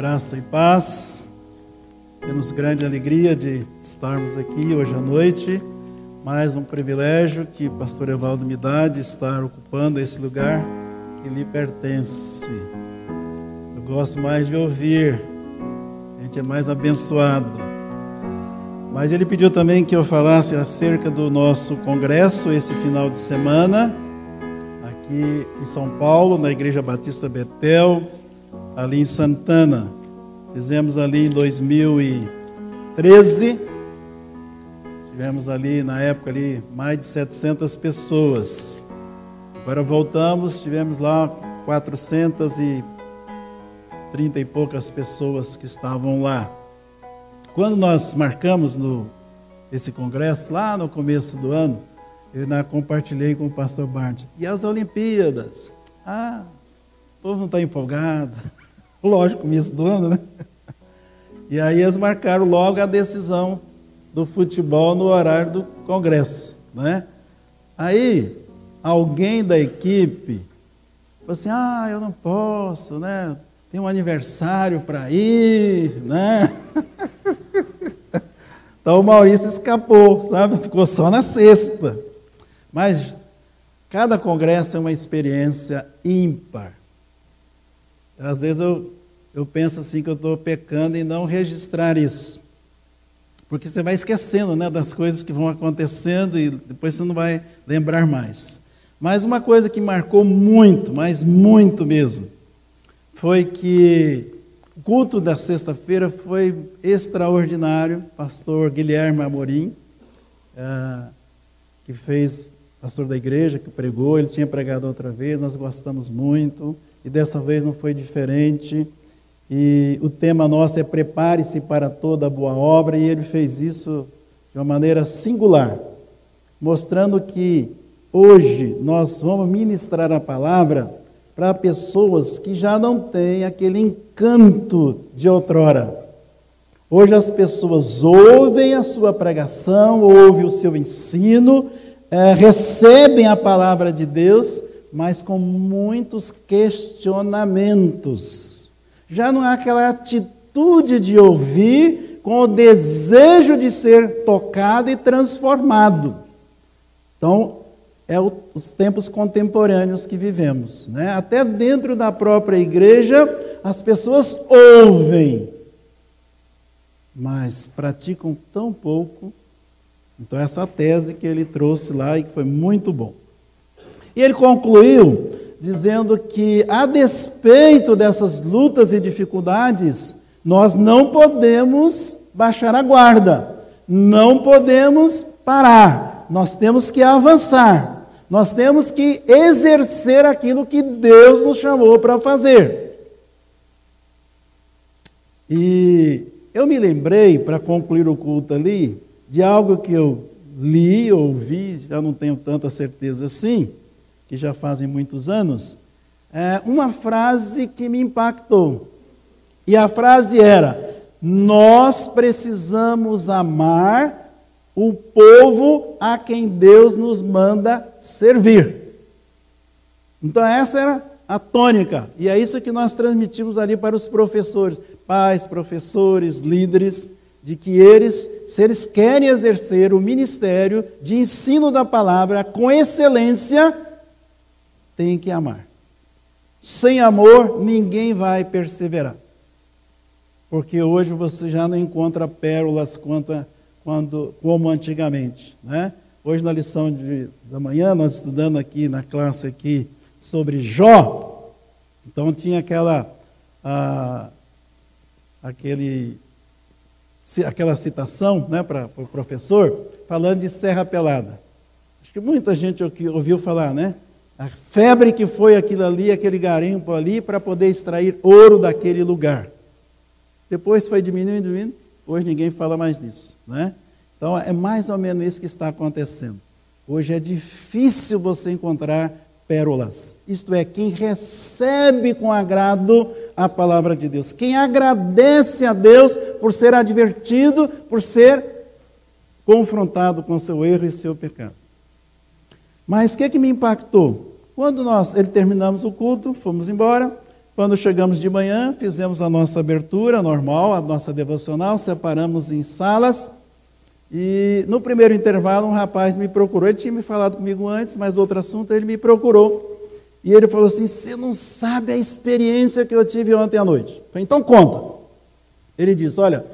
Graça e paz. Temos grande alegria de estarmos aqui hoje à noite. Mais um privilégio que o pastor Evaldo me dá de estar ocupando esse lugar que lhe pertence. Eu gosto mais de ouvir, a gente é mais abençoado. Mas ele pediu também que eu falasse acerca do nosso congresso esse final de semana, aqui em São Paulo, na Igreja Batista Betel ali em Santana. Fizemos ali em 2013. Tivemos ali na época ali mais de 700 pessoas. Agora voltamos, tivemos lá 430 e poucas pessoas que estavam lá. Quando nós marcamos no esse congresso lá no começo do ano, eu compartilhei com o pastor Bart. E as Olimpíadas? Ah, o povo não está empolgado. Lógico, começo do ano, né? E aí eles marcaram logo a decisão do futebol no horário do congresso, né? Aí alguém da equipe falou assim: "Ah, eu não posso, né? Tem um aniversário para ir, né?" Então o Maurício escapou, sabe? Ficou só na sexta. Mas cada congresso é uma experiência ímpar. Às vezes eu, eu penso assim que eu estou pecando em não registrar isso. Porque você vai esquecendo né, das coisas que vão acontecendo e depois você não vai lembrar mais. Mas uma coisa que marcou muito, mas muito mesmo, foi que o culto da sexta-feira foi extraordinário. Pastor Guilherme Amorim, é, que fez, pastor da igreja, que pregou, ele tinha pregado outra vez, nós gostamos muito e dessa vez não foi diferente. E o tema nosso é Prepare-se para toda boa obra, e ele fez isso de uma maneira singular, mostrando que hoje nós vamos ministrar a palavra para pessoas que já não têm aquele encanto de outrora. Hoje as pessoas ouvem a sua pregação, ouvem o seu ensino, é, recebem a palavra de Deus, mas com muitos questionamentos. Já não há aquela atitude de ouvir com o desejo de ser tocado e transformado. Então, é o, os tempos contemporâneos que vivemos. Né? Até dentro da própria igreja, as pessoas ouvem, mas praticam tão pouco. Então, essa tese que ele trouxe lá e que foi muito bom. E ele concluiu dizendo que, a despeito dessas lutas e dificuldades, nós não podemos baixar a guarda, não podemos parar, nós temos que avançar, nós temos que exercer aquilo que Deus nos chamou para fazer. E eu me lembrei, para concluir o culto ali, de algo que eu li, ouvi, já não tenho tanta certeza assim, que já fazem muitos anos, é uma frase que me impactou. E a frase era: Nós precisamos amar o povo a quem Deus nos manda servir. Então, essa era a tônica, e é isso que nós transmitimos ali para os professores, pais, professores, líderes, de que eles, se eles querem exercer o ministério de ensino da palavra com excelência, tem que amar. Sem amor, ninguém vai perseverar. Porque hoje você já não encontra pérolas quanto, quando, como antigamente. Né? Hoje, na lição de, da manhã, nós estudando aqui na classe aqui sobre Jó. Então, tinha aquela, aquele, aquela citação né, para o pro professor, falando de Serra Pelada. Acho que muita gente ouviu falar, né? a febre que foi aquilo ali, aquele garimpo ali, para poder extrair ouro daquele lugar. Depois foi diminuindo, diminuindo, hoje ninguém fala mais nisso. Né? Então é mais ou menos isso que está acontecendo. Hoje é difícil você encontrar pérolas. Isto é, quem recebe com agrado a palavra de Deus, quem agradece a Deus por ser advertido, por ser confrontado com seu erro e seu pecado. Mas o que, que me impactou? Quando nós ele terminamos o culto, fomos embora. Quando chegamos de manhã, fizemos a nossa abertura normal, a nossa devocional, separamos em salas. E no primeiro intervalo, um rapaz me procurou. Ele tinha me falado comigo antes, mas outro assunto, ele me procurou. E ele falou assim: Você não sabe a experiência que eu tive ontem à noite. Eu falei, então conta. Ele disse: Olha,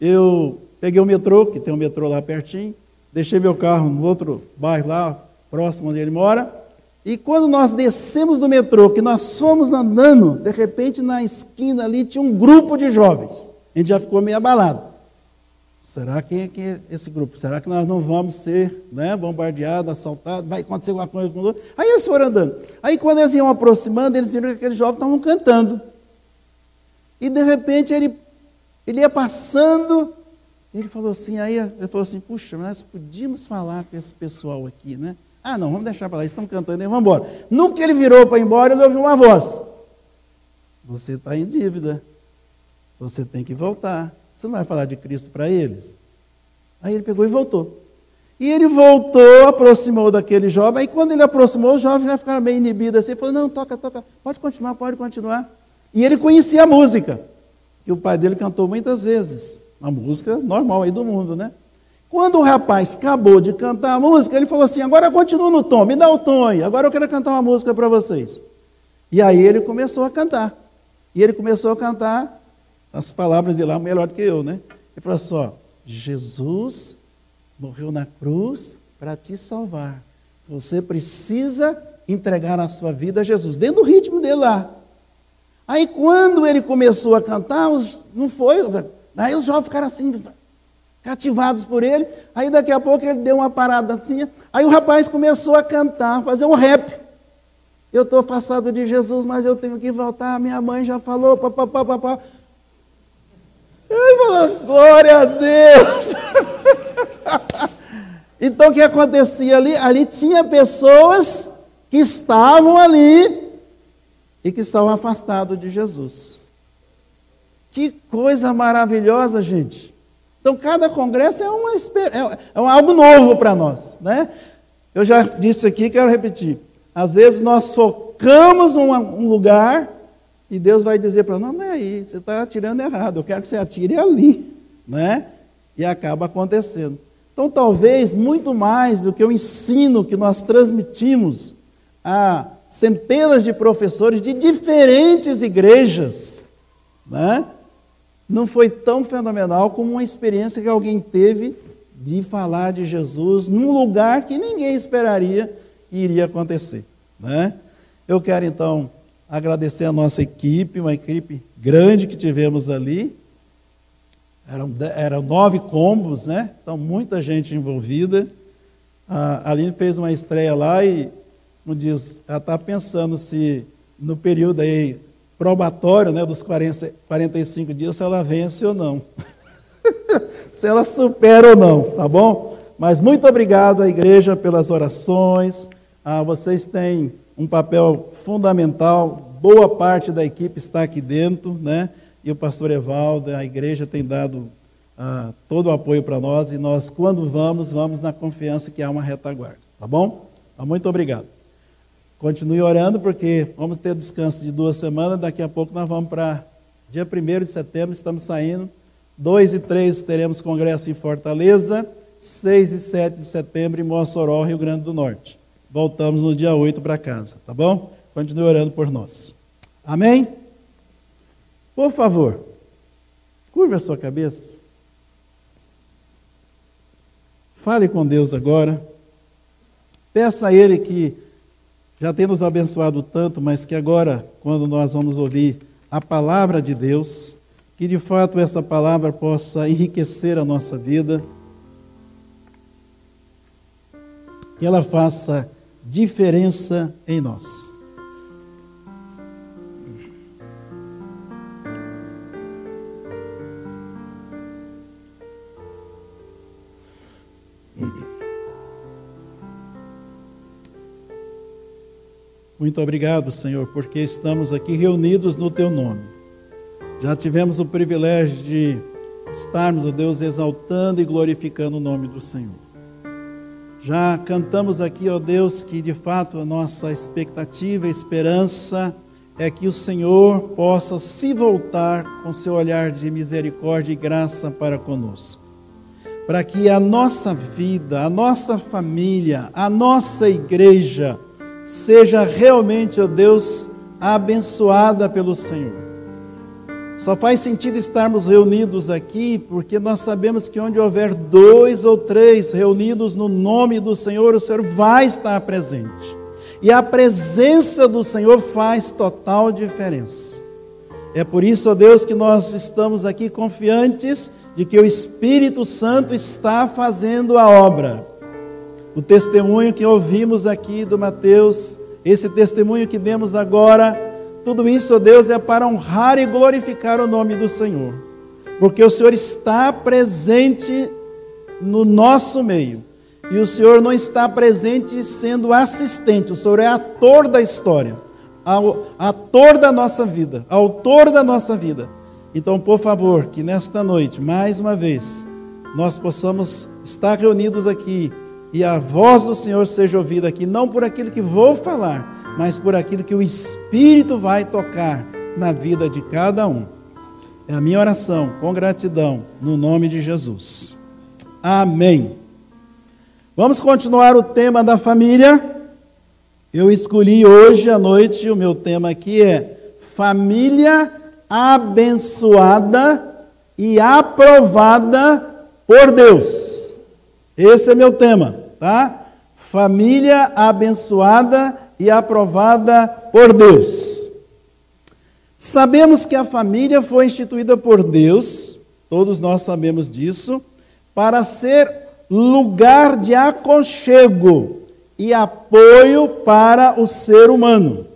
eu peguei o metrô, que tem um metrô lá pertinho, deixei meu carro no outro bairro lá, próximo onde ele mora. E quando nós descemos do metrô, que nós fomos andando, de repente na esquina ali tinha um grupo de jovens. A gente já ficou meio abalado. Será que, que esse grupo? Será que nós não vamos ser né, bombardeados, assaltados? Vai acontecer alguma coisa com o? Aí eles foram andando. Aí quando eles iam aproximando, eles viram que aqueles jovens estavam cantando. E de repente ele, ele ia passando, ele falou assim, aí ele falou assim, puxa, nós podíamos falar com esse pessoal aqui, né? Ah, não, vamos deixar para lá, eles estão cantando, vamos embora. No que ele virou para ir embora, ele ouviu uma voz. Você está em dívida. Você tem que voltar. Você não vai falar de Cristo para eles? Aí ele pegou e voltou. E ele voltou, aproximou daquele jovem. Aí quando ele aproximou, o jovem já ficava meio inibido assim. Falou: Não, toca, toca, pode continuar, pode continuar. E ele conhecia a música, que o pai dele cantou muitas vezes. Uma música normal aí do mundo, né? Quando o rapaz acabou de cantar a música, ele falou assim: Agora continua no tom, me dá o tom aí. Agora eu quero cantar uma música para vocês. E aí ele começou a cantar. E ele começou a cantar as palavras de lá melhor do que eu, né? Ele falou assim: ó, Jesus morreu na cruz para te salvar. Você precisa entregar a sua vida a Jesus, dentro do ritmo dele lá. Aí quando ele começou a cantar, os, não foi. Aí os jovens ficaram assim, cativados por ele. Aí daqui a pouco ele deu uma parada assim. Aí o rapaz começou a cantar, fazer um rap. Eu estou afastado de Jesus, mas eu tenho que voltar. Minha mãe já falou, papapá, papá. Ai, glória a Deus! então o que acontecia ali? Ali tinha pessoas que estavam ali e que estavam afastados de Jesus. Que coisa maravilhosa, gente. Então, cada congresso é, uma, é, é algo novo para nós. Né? Eu já disse aqui, quero repetir. Às vezes nós focamos num um lugar e Deus vai dizer para nós, não, é aí, você está atirando errado, eu quero que você atire ali. Né? E acaba acontecendo. Então, talvez, muito mais do que o ensino que nós transmitimos a centenas de professores de diferentes igrejas, né? não foi tão fenomenal como uma experiência que alguém teve de falar de Jesus num lugar que ninguém esperaria que iria acontecer. Né? Eu quero então agradecer a nossa equipe, uma equipe grande que tivemos ali. Eram, eram nove combos, né? Então, muita gente envolvida. A Aline fez uma estreia lá e não diz, ela está pensando se no período aí probatório, né, dos 40, 45 dias, se ela vence ou não. se ela supera ou não, tá bom? Mas muito obrigado à igreja pelas orações. Ah, vocês têm um papel fundamental. Boa parte da equipe está aqui dentro, né? E o pastor Evaldo, a igreja tem dado ah, todo o apoio para nós e nós, quando vamos, vamos na confiança que há uma retaguarda, tá bom? Então, muito obrigado. Continue orando, porque vamos ter descanso de duas semanas. Daqui a pouco nós vamos para dia 1 de setembro, estamos saindo. 2 e 3 teremos congresso em Fortaleza. 6 e 7 de setembro em Mossoró, Rio Grande do Norte voltamos no dia 8 para casa, tá bom? Continue orando por nós. Amém? Por favor, curva a sua cabeça. Fale com Deus agora. Peça a Ele que já tem nos abençoado tanto, mas que agora, quando nós vamos ouvir a palavra de Deus, que de fato essa palavra possa enriquecer a nossa vida, que ela faça diferença em nós. Muito obrigado, Senhor, porque estamos aqui reunidos no Teu nome. Já tivemos o privilégio de estarmos, ó Deus, exaltando e glorificando o nome do Senhor. Já cantamos aqui, ó Deus, que de fato a nossa expectativa, esperança é que o Senhor possa se voltar com seu olhar de misericórdia e graça para conosco. Para que a nossa vida, a nossa família, a nossa igreja seja realmente, ó Deus, abençoada pelo Senhor. Só faz sentido estarmos reunidos aqui porque nós sabemos que onde houver dois ou três reunidos no nome do Senhor, o Senhor vai estar presente. E a presença do Senhor faz total diferença. É por isso, ó Deus, que nós estamos aqui confiantes de que o Espírito Santo está fazendo a obra. O testemunho que ouvimos aqui do Mateus, esse testemunho que demos agora, tudo isso, ó Deus, é para honrar e glorificar o nome do Senhor. Porque o Senhor está presente no nosso meio. E o Senhor não está presente sendo assistente, o Senhor é ator da história, ator da nossa vida, autor da nossa vida. Então, por favor, que nesta noite, mais uma vez, nós possamos estar reunidos aqui e a voz do Senhor seja ouvida aqui, não por aquilo que vou falar, mas por aquilo que o Espírito vai tocar na vida de cada um. É a minha oração, com gratidão, no nome de Jesus. Amém. Vamos continuar o tema da família. Eu escolhi hoje à noite, o meu tema aqui é Família abençoada e aprovada por Deus. Esse é meu tema, tá? Família abençoada e aprovada por Deus. Sabemos que a família foi instituída por Deus, todos nós sabemos disso, para ser lugar de aconchego e apoio para o ser humano.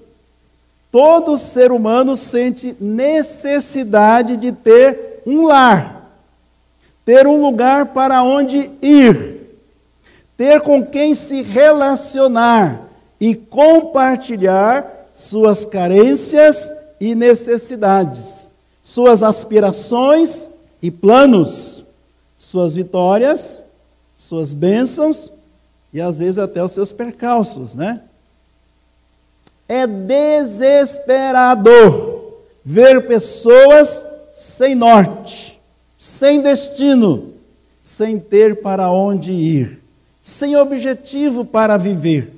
Todo ser humano sente necessidade de ter um lar, ter um lugar para onde ir, ter com quem se relacionar e compartilhar suas carências e necessidades, suas aspirações e planos, suas vitórias suas bênçãos e às vezes até os seus percalços, né? É desesperador ver pessoas sem norte, sem destino, sem ter para onde ir, sem objetivo para viver.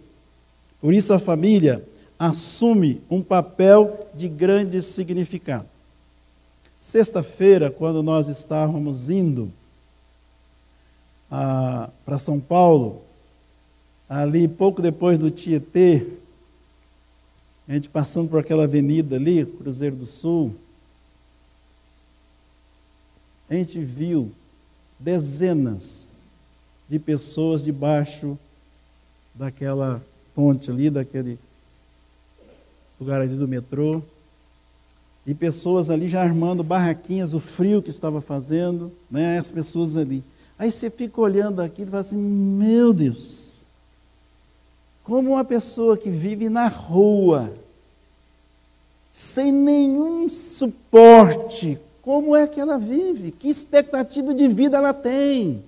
Por isso a família assume um papel de grande significado. Sexta-feira, quando nós estávamos indo para São Paulo, ali pouco depois do Tietê, a gente passando por aquela avenida ali, Cruzeiro do Sul, a gente viu dezenas de pessoas debaixo daquela ponte ali, daquele lugar ali do metrô, e pessoas ali já armando barraquinhas, o frio que estava fazendo, né, as pessoas ali. Aí você fica olhando aqui e fala assim: meu Deus, como uma pessoa que vive na rua, sem nenhum suporte, como é que ela vive? Que expectativa de vida ela tem?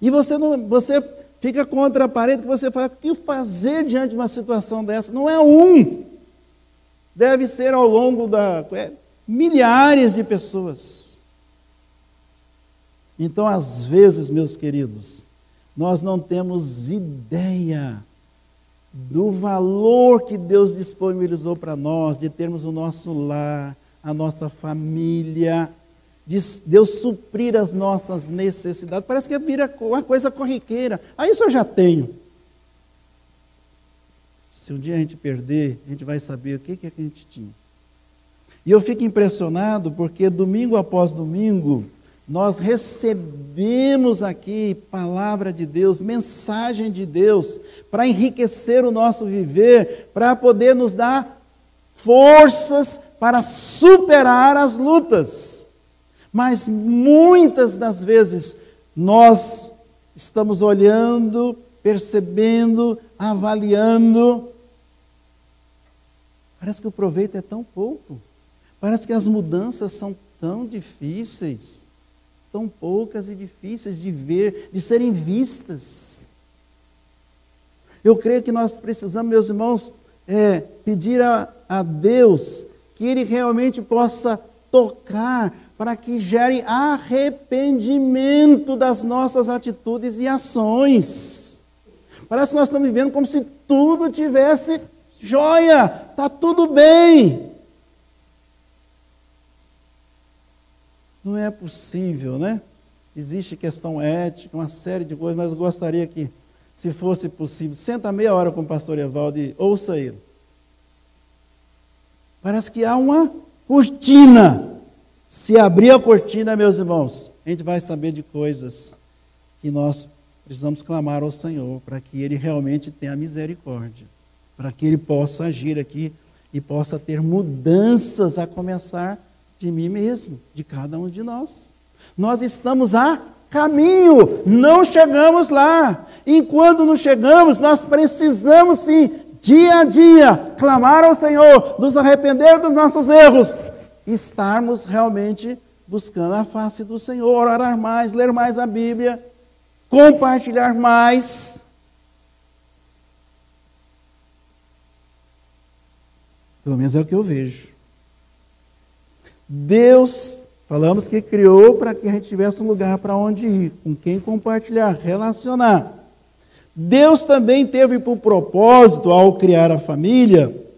E você não, você fica contra a parede que você fala: o que fazer diante de uma situação dessa? Não é um, deve ser ao longo da é, milhares de pessoas. Então, às vezes, meus queridos, nós não temos ideia do valor que Deus disponibilizou para nós, de termos o nosso lar, a nossa família, de Deus suprir as nossas necessidades. Parece que vira uma coisa corriqueira. Ah, isso eu já tenho. Se um dia a gente perder, a gente vai saber o que, que, a gente tinha. E eu fico impressionado porque domingo após domingo, nós recebemos aqui palavra de Deus, mensagem de Deus, para enriquecer o nosso viver, para poder nos dar forças para superar as lutas. Mas muitas das vezes nós estamos olhando, percebendo, avaliando. Parece que o proveito é tão pouco. Parece que as mudanças são tão difíceis tão poucas e difíceis de ver, de serem vistas. Eu creio que nós precisamos, meus irmãos, é, pedir a, a Deus que Ele realmente possa tocar para que gere arrependimento das nossas atitudes e ações. Parece que nós estamos vivendo como se tudo tivesse joia, está tudo bem. Não é possível, né? Existe questão ética, uma série de coisas, mas eu gostaria que, se fosse possível, senta meia hora com o pastor Evaldo e ouça ele. Parece que há uma cortina se abrir a cortina, meus irmãos, a gente vai saber de coisas que nós precisamos clamar ao Senhor para que Ele realmente tenha misericórdia, para que Ele possa agir aqui e possa ter mudanças a começar de mim mesmo, de cada um de nós. Nós estamos a caminho, não chegamos lá. Enquanto não chegamos, nós precisamos sim, dia a dia, clamar ao Senhor, nos arrepender dos nossos erros estarmos realmente buscando a face do Senhor, orar mais, ler mais a Bíblia, compartilhar mais. Pelo menos é o que eu vejo. Deus, falamos que criou para que a gente tivesse um lugar para onde ir, com quem compartilhar, relacionar. Deus também teve por propósito, ao criar a família,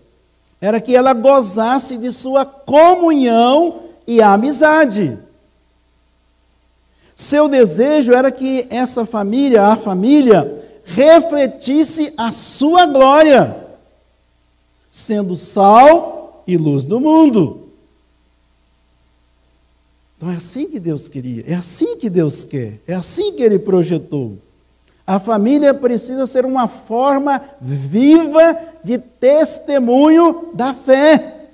era que ela gozasse de sua comunhão e amizade. Seu desejo era que essa família, a família, refletisse a sua glória, sendo sal e luz do mundo. Então é assim que Deus queria, é assim que Deus quer, é assim que Ele projetou. A família precisa ser uma forma viva de testemunho da fé.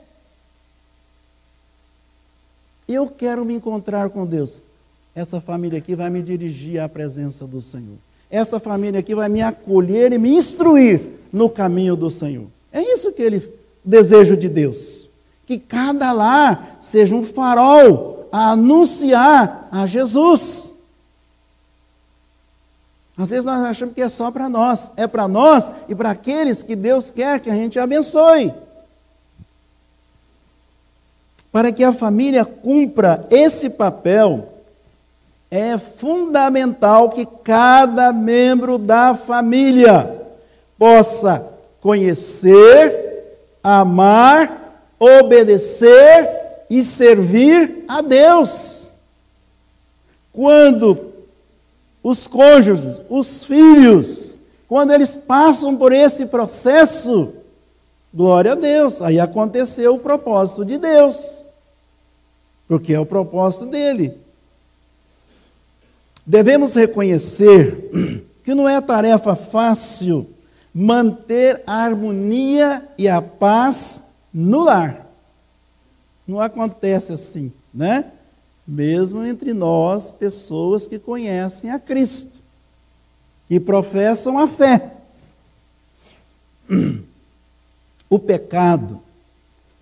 Eu quero me encontrar com Deus. Essa família aqui vai me dirigir à presença do Senhor. Essa família aqui vai me acolher e me instruir no caminho do Senhor. É isso que ele desejo de Deus. Que cada lar seja um farol a anunciar a Jesus. Às vezes nós achamos que é só para nós. É para nós e para aqueles que Deus quer que a gente abençoe. Para que a família cumpra esse papel, é fundamental que cada membro da família possa conhecer, amar, obedecer e servir a Deus. Quando os cônjuges, os filhos, quando eles passam por esse processo, glória a Deus, aí aconteceu o propósito de Deus, porque é o propósito dele. Devemos reconhecer que não é tarefa fácil manter a harmonia e a paz no lar. Não acontece assim, né? Mesmo entre nós, pessoas que conhecem a Cristo, que professam a fé. O pecado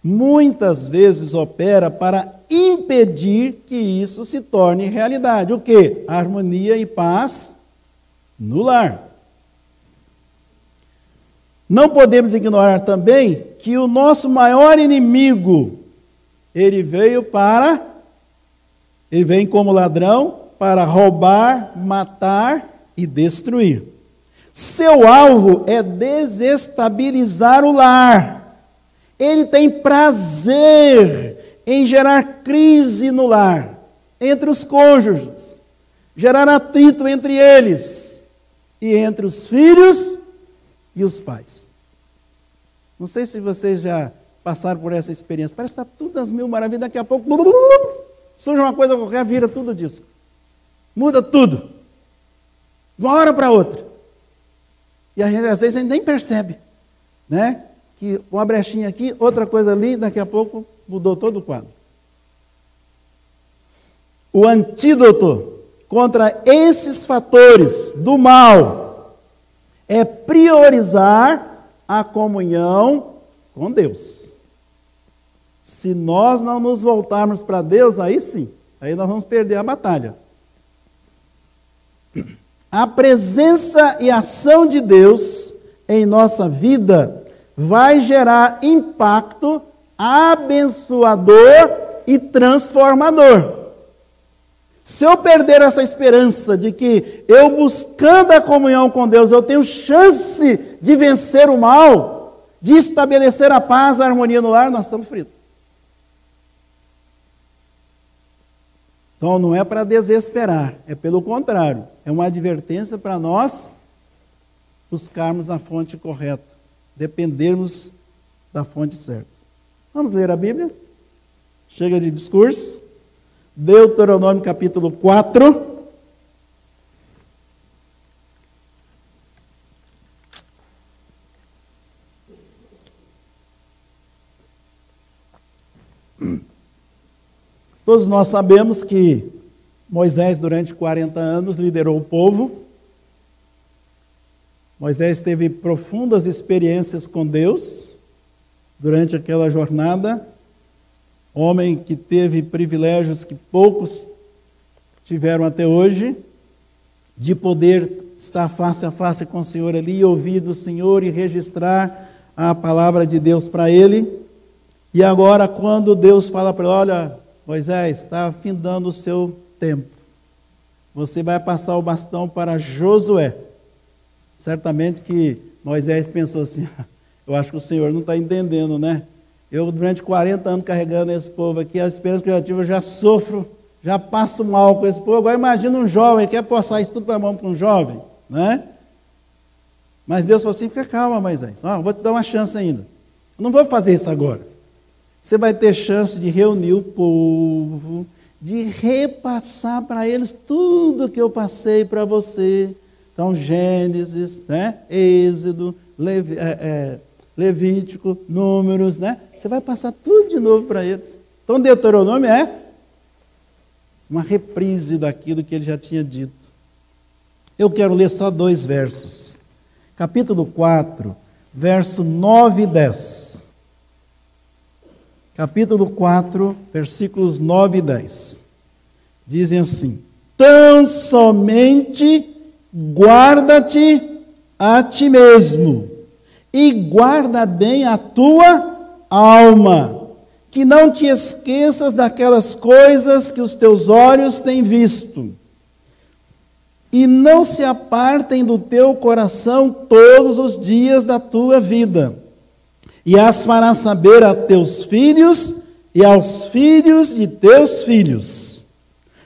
muitas vezes opera para impedir que isso se torne realidade. O que? Harmonia e paz no lar. Não podemos ignorar também que o nosso maior inimigo, ele veio para ele vem como ladrão para roubar, matar e destruir. Seu alvo é desestabilizar o lar. Ele tem prazer em gerar crise no lar, entre os cônjuges, gerar atrito entre eles e entre os filhos e os pais. Não sei se vocês já passaram por essa experiência. Parece que está tudo às mil maravilhas, daqui a pouco Surge uma coisa qualquer, vira tudo disco. Muda tudo. De uma hora para outra. E a gente, às vezes a gente nem percebe, né? Que uma brechinha aqui, outra coisa ali, daqui a pouco mudou todo o quadro. O antídoto contra esses fatores do mal é priorizar a comunhão com Deus. Se nós não nos voltarmos para Deus, aí sim, aí nós vamos perder a batalha. A presença e ação de Deus em nossa vida vai gerar impacto abençoador e transformador. Se eu perder essa esperança de que eu buscando a comunhão com Deus, eu tenho chance de vencer o mal, de estabelecer a paz, a harmonia no lar, nós estamos fritos. Então não é para desesperar, é pelo contrário, é uma advertência para nós buscarmos a fonte correta, dependermos da fonte certa. Vamos ler a Bíblia? Chega de discurso. Deuteronômio capítulo 4. Todos nós sabemos que Moisés, durante 40 anos, liderou o povo. Moisés teve profundas experiências com Deus durante aquela jornada. Homem que teve privilégios que poucos tiveram até hoje, de poder estar face a face com o Senhor ali, ouvir do Senhor e registrar a palavra de Deus para ele. E agora, quando Deus fala para ele: Olha, Moisés, está findando o seu tempo. Você vai passar o bastão para Josué. Certamente que Moisés pensou assim: eu acho que o Senhor não está entendendo, né? Eu, durante 40 anos carregando esse povo aqui, a experiência que eu já tive, eu já sofro, já passo mal com esse povo. Agora imagina um jovem, quer passar isso tudo para a mão para um jovem, né? Mas Deus falou assim: fica calma, Moisés, vou te dar uma chance ainda. Eu não vou fazer isso agora. Você vai ter chance de reunir o povo, de repassar para eles tudo que eu passei para você. Então, Gênesis, né? Êxodo, Levi, é, é, Levítico, Números, né? Você vai passar tudo de novo para eles. Então, Deuteronômio é uma reprise daquilo que ele já tinha dito. Eu quero ler só dois versos. Capítulo 4, verso 9 e 10 capítulo 4, versículos 9 e 10. Dizem assim: Tão somente guarda-te a ti mesmo, e guarda bem a tua alma, que não te esqueças daquelas coisas que os teus olhos têm visto, e não se apartem do teu coração todos os dias da tua vida e as farás saber a teus filhos e aos filhos de teus filhos.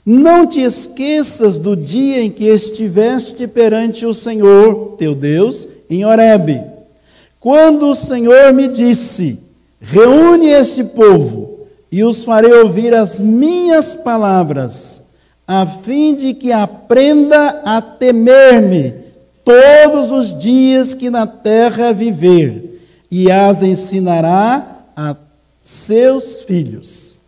Não te esqueças do dia em que estiveste perante o Senhor, teu Deus, em Horebe, quando o Senhor me disse: Reúne esse povo e os farei ouvir as minhas palavras, a fim de que aprenda a temer-me todos os dias que na terra viver e as ensinará a seus filhos.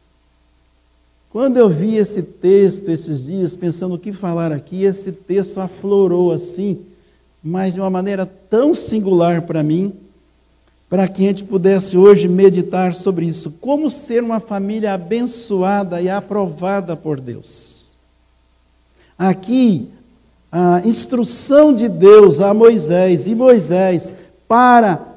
Quando eu vi esse texto esses dias, pensando o que falar aqui, esse texto aflorou assim, mas de uma maneira tão singular para mim, para que a gente pudesse hoje meditar sobre isso. Como ser uma família abençoada e aprovada por Deus. Aqui, a instrução de Deus a Moisés e Moisés para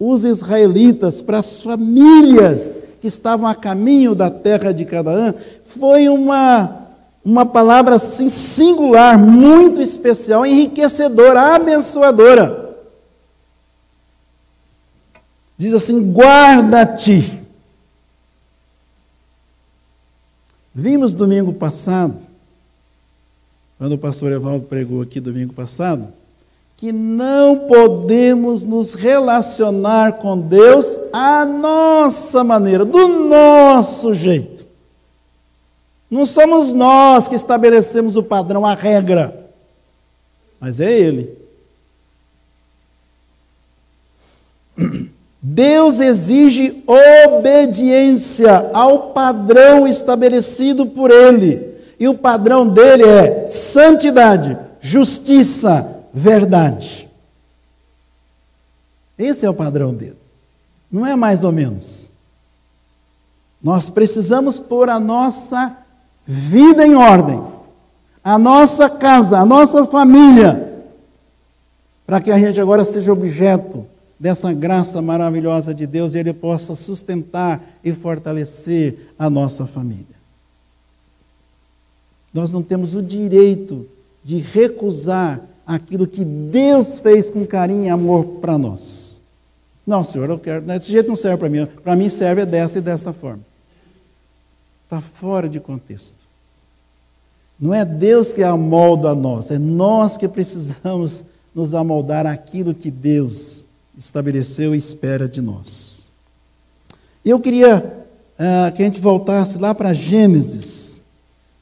os israelitas, para as famílias que estavam a caminho da terra de Canaã, foi uma, uma palavra assim, singular, muito especial, enriquecedora, abençoadora. Diz assim: guarda-te. Vimos domingo passado, quando o pastor Evaldo pregou aqui domingo passado, que não podemos nos relacionar com Deus à nossa maneira, do nosso jeito. Não somos nós que estabelecemos o padrão, a regra, mas é Ele. Deus exige obediência ao padrão estabelecido por Ele. E o padrão dele é santidade, justiça, verdade. Esse é o padrão dele. Não é mais ou menos. Nós precisamos pôr a nossa vida em ordem, a nossa casa, a nossa família, para que a gente agora seja objeto dessa graça maravilhosa de Deus e Ele possa sustentar e fortalecer a nossa família. Nós não temos o direito de recusar aquilo que Deus fez com carinho e amor para nós. Não, Senhor, eu quero. Desse jeito não serve para mim. Para mim serve dessa e dessa forma. Está fora de contexto. Não é Deus que amolda a nós, é nós que precisamos nos amoldar aquilo que Deus estabeleceu e espera de nós. Eu queria uh, que a gente voltasse lá para Gênesis.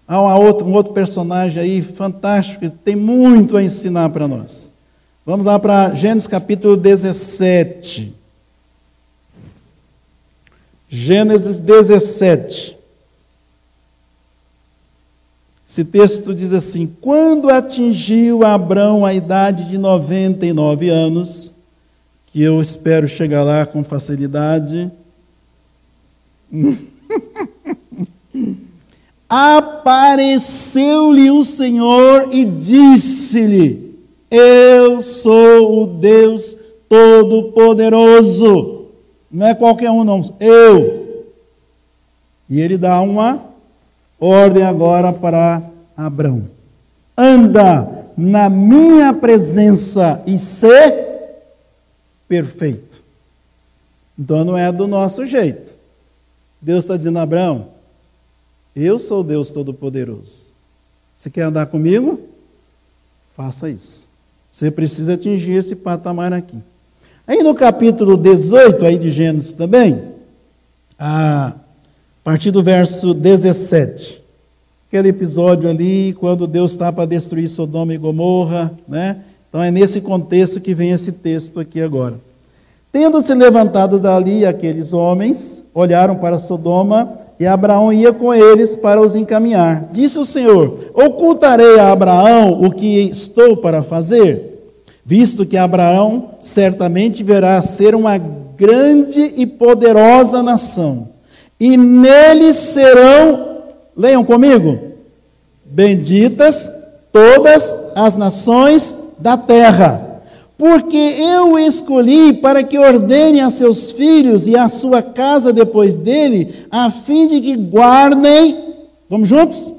Há uma outra, um outro personagem aí fantástico que tem muito a ensinar para nós. Vamos lá para Gênesis capítulo 17. Gênesis 17. Esse texto diz assim: Quando atingiu Abrão a idade de 99 anos, que eu espero chegar lá com facilidade, apareceu-lhe o Senhor e disse-lhe: Eu sou o Deus Todo-Poderoso. Não é qualquer um, não, eu. E ele dá uma ordem agora para Abraão: anda na minha presença e ser perfeito. Então não é do nosso jeito. Deus está dizendo, Abraão, eu sou Deus Todo-Poderoso. Você quer andar comigo? Faça isso. Você precisa atingir esse patamar aqui. Aí no capítulo 18 aí de Gênesis também, a partir do verso 17. Aquele episódio ali, quando Deus está para destruir Sodoma e Gomorra, né? Então é nesse contexto que vem esse texto aqui agora. Tendo se levantado dali aqueles homens, olharam para Sodoma e Abraão ia com eles para os encaminhar. Disse o Senhor: Ocultarei a Abraão o que estou para fazer, visto que Abraão certamente verá ser uma grande e poderosa nação e neles serão, leiam comigo, benditas todas as nações da terra, porque eu escolhi para que ordene a seus filhos e a sua casa depois dele, a fim de que guardem, vamos juntos?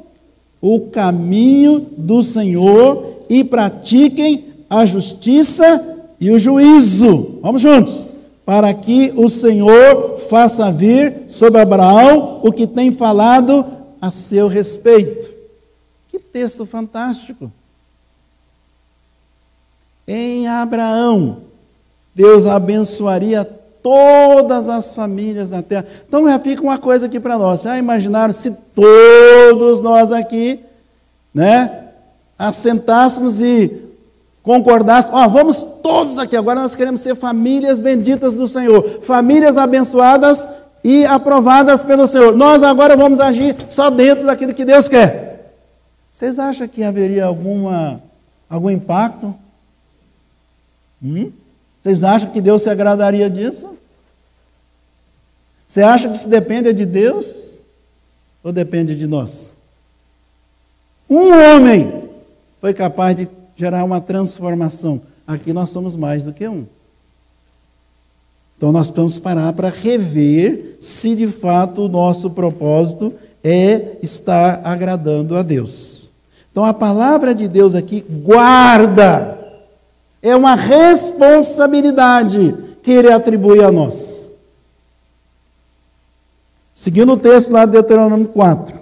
O caminho do Senhor e pratiquem a justiça e o juízo. Vamos juntos? para que o Senhor faça vir sobre Abraão o que tem falado a seu respeito. Que texto fantástico! Em Abraão, Deus abençoaria todas as famílias da terra. Então já fica uma coisa aqui para nós. Já imaginaram se todos nós aqui, né, assentássemos e concordasse, ó, vamos todos aqui, agora nós queremos ser famílias benditas do Senhor, famílias abençoadas e aprovadas pelo Senhor. Nós agora vamos agir só dentro daquilo que Deus quer. Vocês acham que haveria alguma, algum impacto? Hum? Vocês acham que Deus se agradaria disso? Você acha que isso depende de Deus ou depende de nós? Um homem foi capaz de gerar uma transformação. Aqui nós somos mais do que um. Então nós precisamos parar para rever se de fato o nosso propósito é estar agradando a Deus. Então a palavra de Deus aqui guarda. É uma responsabilidade que ele atribui a nós. Seguindo o texto lá de Deuteronômio 4,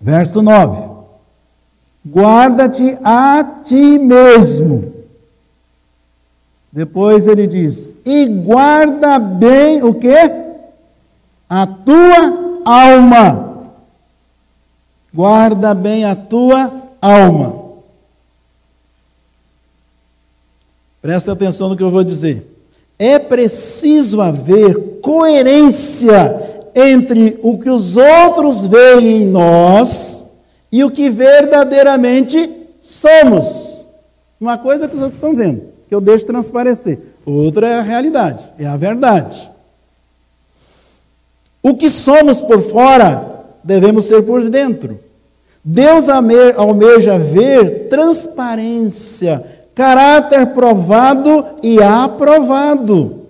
verso 9 guarda-te a ti mesmo. Depois ele diz: e guarda bem o que? A tua alma. Guarda bem a tua alma. Presta atenção no que eu vou dizer. É preciso haver coerência entre o que os outros veem em nós e o que verdadeiramente somos. Uma coisa que os outros estão vendo, que eu deixo transparecer. Outra é a realidade, é a verdade. O que somos por fora, devemos ser por dentro. Deus almeja ver transparência, caráter provado e aprovado,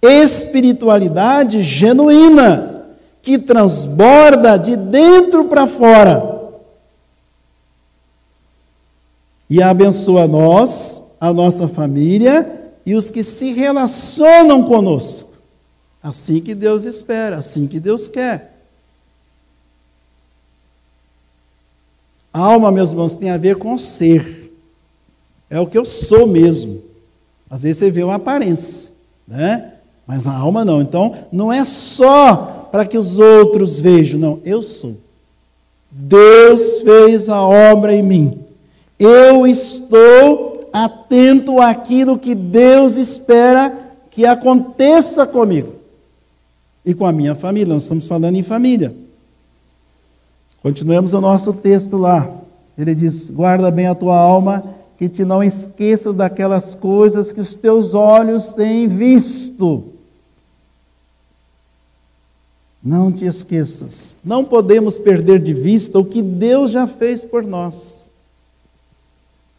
espiritualidade genuína, que transborda de dentro para fora. E abençoa nós, a nossa família e os que se relacionam conosco. Assim que Deus espera, assim que Deus quer. A alma, meus irmãos, tem a ver com ser. É o que eu sou mesmo. Às vezes você vê uma aparência, né? Mas a alma não. Então, não é só para que os outros vejam, não, eu sou. Deus fez a obra em mim. Eu estou atento àquilo que Deus espera que aconteça comigo e com a minha família. Nós estamos falando em família. Continuemos o nosso texto lá. Ele diz: Guarda bem a tua alma, que te não esqueças daquelas coisas que os teus olhos têm visto. Não te esqueças. Não podemos perder de vista o que Deus já fez por nós.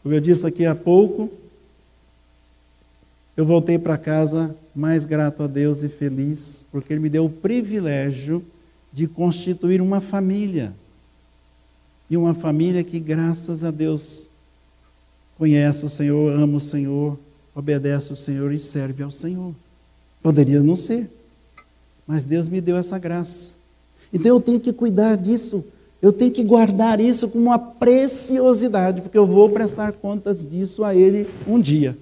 Como eu disse aqui há pouco, eu voltei para casa mais grato a Deus e feliz, porque Ele me deu o privilégio de constituir uma família. E uma família que, graças a Deus, conhece o Senhor, ama o Senhor, obedece o Senhor e serve ao Senhor. Poderia não ser, mas Deus me deu essa graça. Então eu tenho que cuidar disso, eu tenho que guardar isso com uma preciosidade, porque eu vou prestar contas disso a Ele um dia.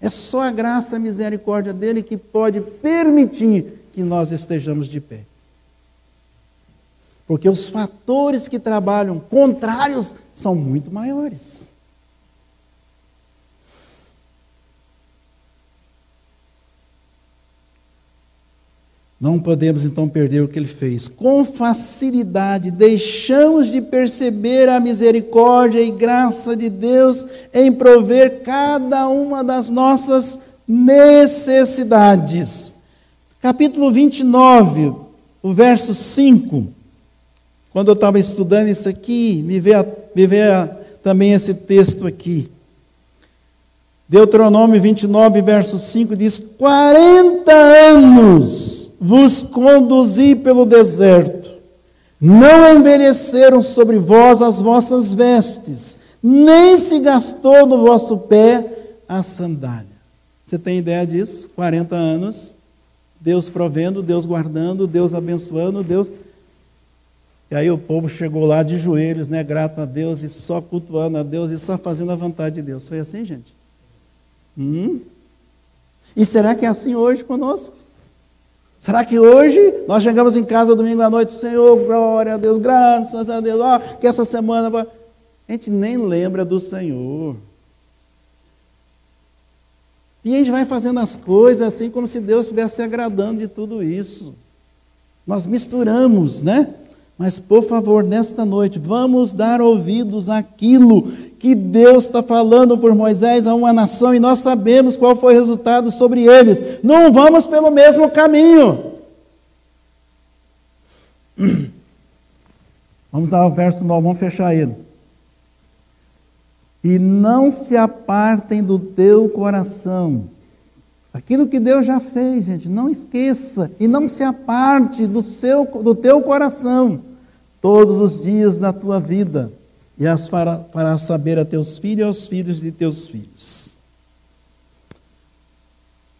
É só a graça a misericórdia dele que pode permitir que nós estejamos de pé. Porque os fatores que trabalham contrários são muito maiores. Não podemos então perder o que ele fez. Com facilidade deixamos de perceber a misericórdia e graça de Deus em prover cada uma das nossas necessidades. Capítulo 29, o verso 5. Quando eu estava estudando isso aqui, me veio, me veio também esse texto aqui. Deuteronômio 29, verso 5 diz: 40 anos vos conduzi pelo deserto, não envelheceram sobre vós as vossas vestes, nem se gastou no vosso pé a sandália. Você tem ideia disso? 40 anos, Deus provendo, Deus guardando, Deus abençoando, Deus e aí o povo chegou lá de joelhos, né, grato a Deus e só cultuando a Deus e só fazendo a vontade de Deus. Foi assim, gente? Hum? E será que é assim hoje conosco? Será que hoje nós chegamos em casa domingo à noite, Senhor, glória a Deus, graças a Deus, ó, que essa semana. A gente nem lembra do Senhor. E a gente vai fazendo as coisas assim como se Deus estivesse agradando de tudo isso. Nós misturamos, né? Mas, por favor, nesta noite, vamos dar ouvidos àquilo que Deus está falando por Moisés a uma nação e nós sabemos qual foi o resultado sobre eles. Não vamos pelo mesmo caminho. Vamos dar o verso 9, vamos fechar ele. E não se apartem do teu coração. Aquilo que Deus já fez, gente, não esqueça. E não se aparte do, seu, do teu coração todos os dias da tua vida, e as farás fará saber a teus filhos e aos filhos de teus filhos.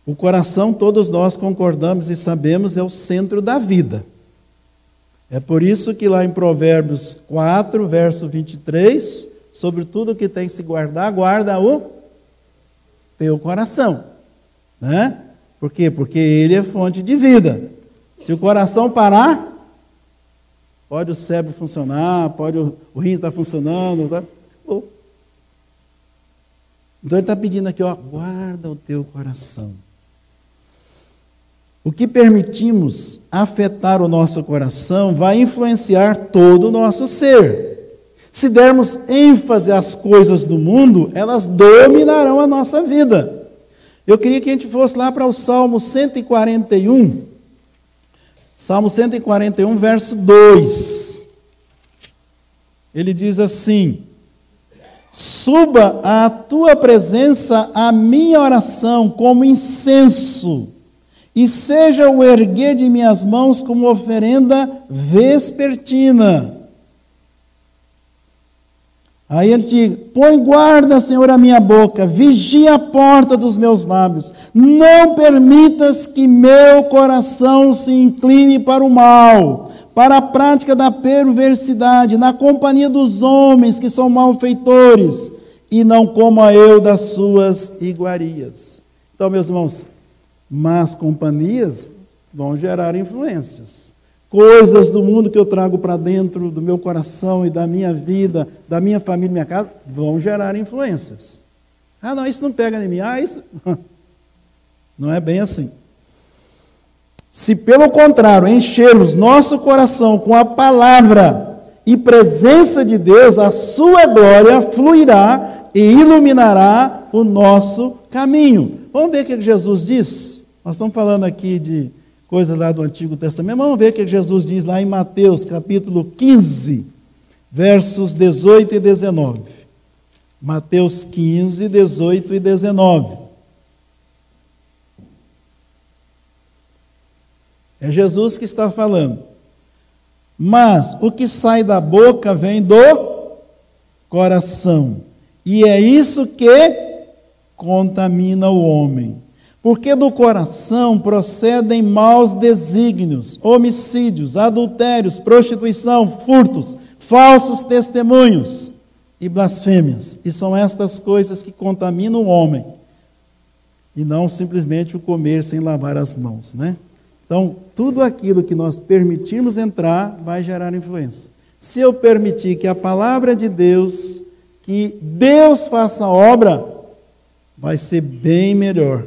O coração, todos nós concordamos e sabemos, é o centro da vida. É por isso que lá em Provérbios 4, verso 23, sobre tudo que tem que se guardar, guarda o teu coração. Né? Por quê? Porque ele é fonte de vida. Se o coração parar, Pode o cérebro funcionar, pode o, o rim estar funcionando. Tá? Então ele está pedindo aqui, ó, guarda o teu coração. O que permitimos afetar o nosso coração vai influenciar todo o nosso ser. Se dermos ênfase às coisas do mundo, elas dominarão a nossa vida. Eu queria que a gente fosse lá para o Salmo 141, Salmo 141, verso 2. Ele diz assim: Suba à tua presença a minha oração como incenso, e seja o erguer de minhas mãos como oferenda vespertina. Aí ele diz: Põe guarda, Senhor, a minha boca, vigia a porta dos meus lábios, não permitas que meu coração se incline para o mal, para a prática da perversidade, na companhia dos homens que são malfeitores, e não coma eu das suas iguarias. Então, meus irmãos, más companhias vão gerar influências coisas do mundo que eu trago para dentro do meu coração e da minha vida, da minha família, minha casa, vão gerar influências. Ah, não, isso não pega em mim. Ah, isso. Não é bem assim. Se pelo contrário enchermos nosso coração com a palavra e presença de Deus, a sua glória fluirá e iluminará o nosso caminho. Vamos ver o que Jesus diz? Nós estamos falando aqui de coisas lá do Antigo Testamento. Vamos ver o que Jesus diz lá em Mateus, capítulo 15, versos 18 e 19. Mateus 15, 18 e 19. É Jesus que está falando. Mas o que sai da boca vem do coração. E é isso que contamina o homem. Porque do coração procedem maus desígnios, homicídios, adultérios, prostituição, furtos, falsos testemunhos e blasfêmias. E são estas coisas que contaminam o homem. E não simplesmente o comer sem lavar as mãos, né? Então, tudo aquilo que nós permitirmos entrar vai gerar influência. Se eu permitir que a palavra de Deus, que Deus faça a obra, vai ser bem melhor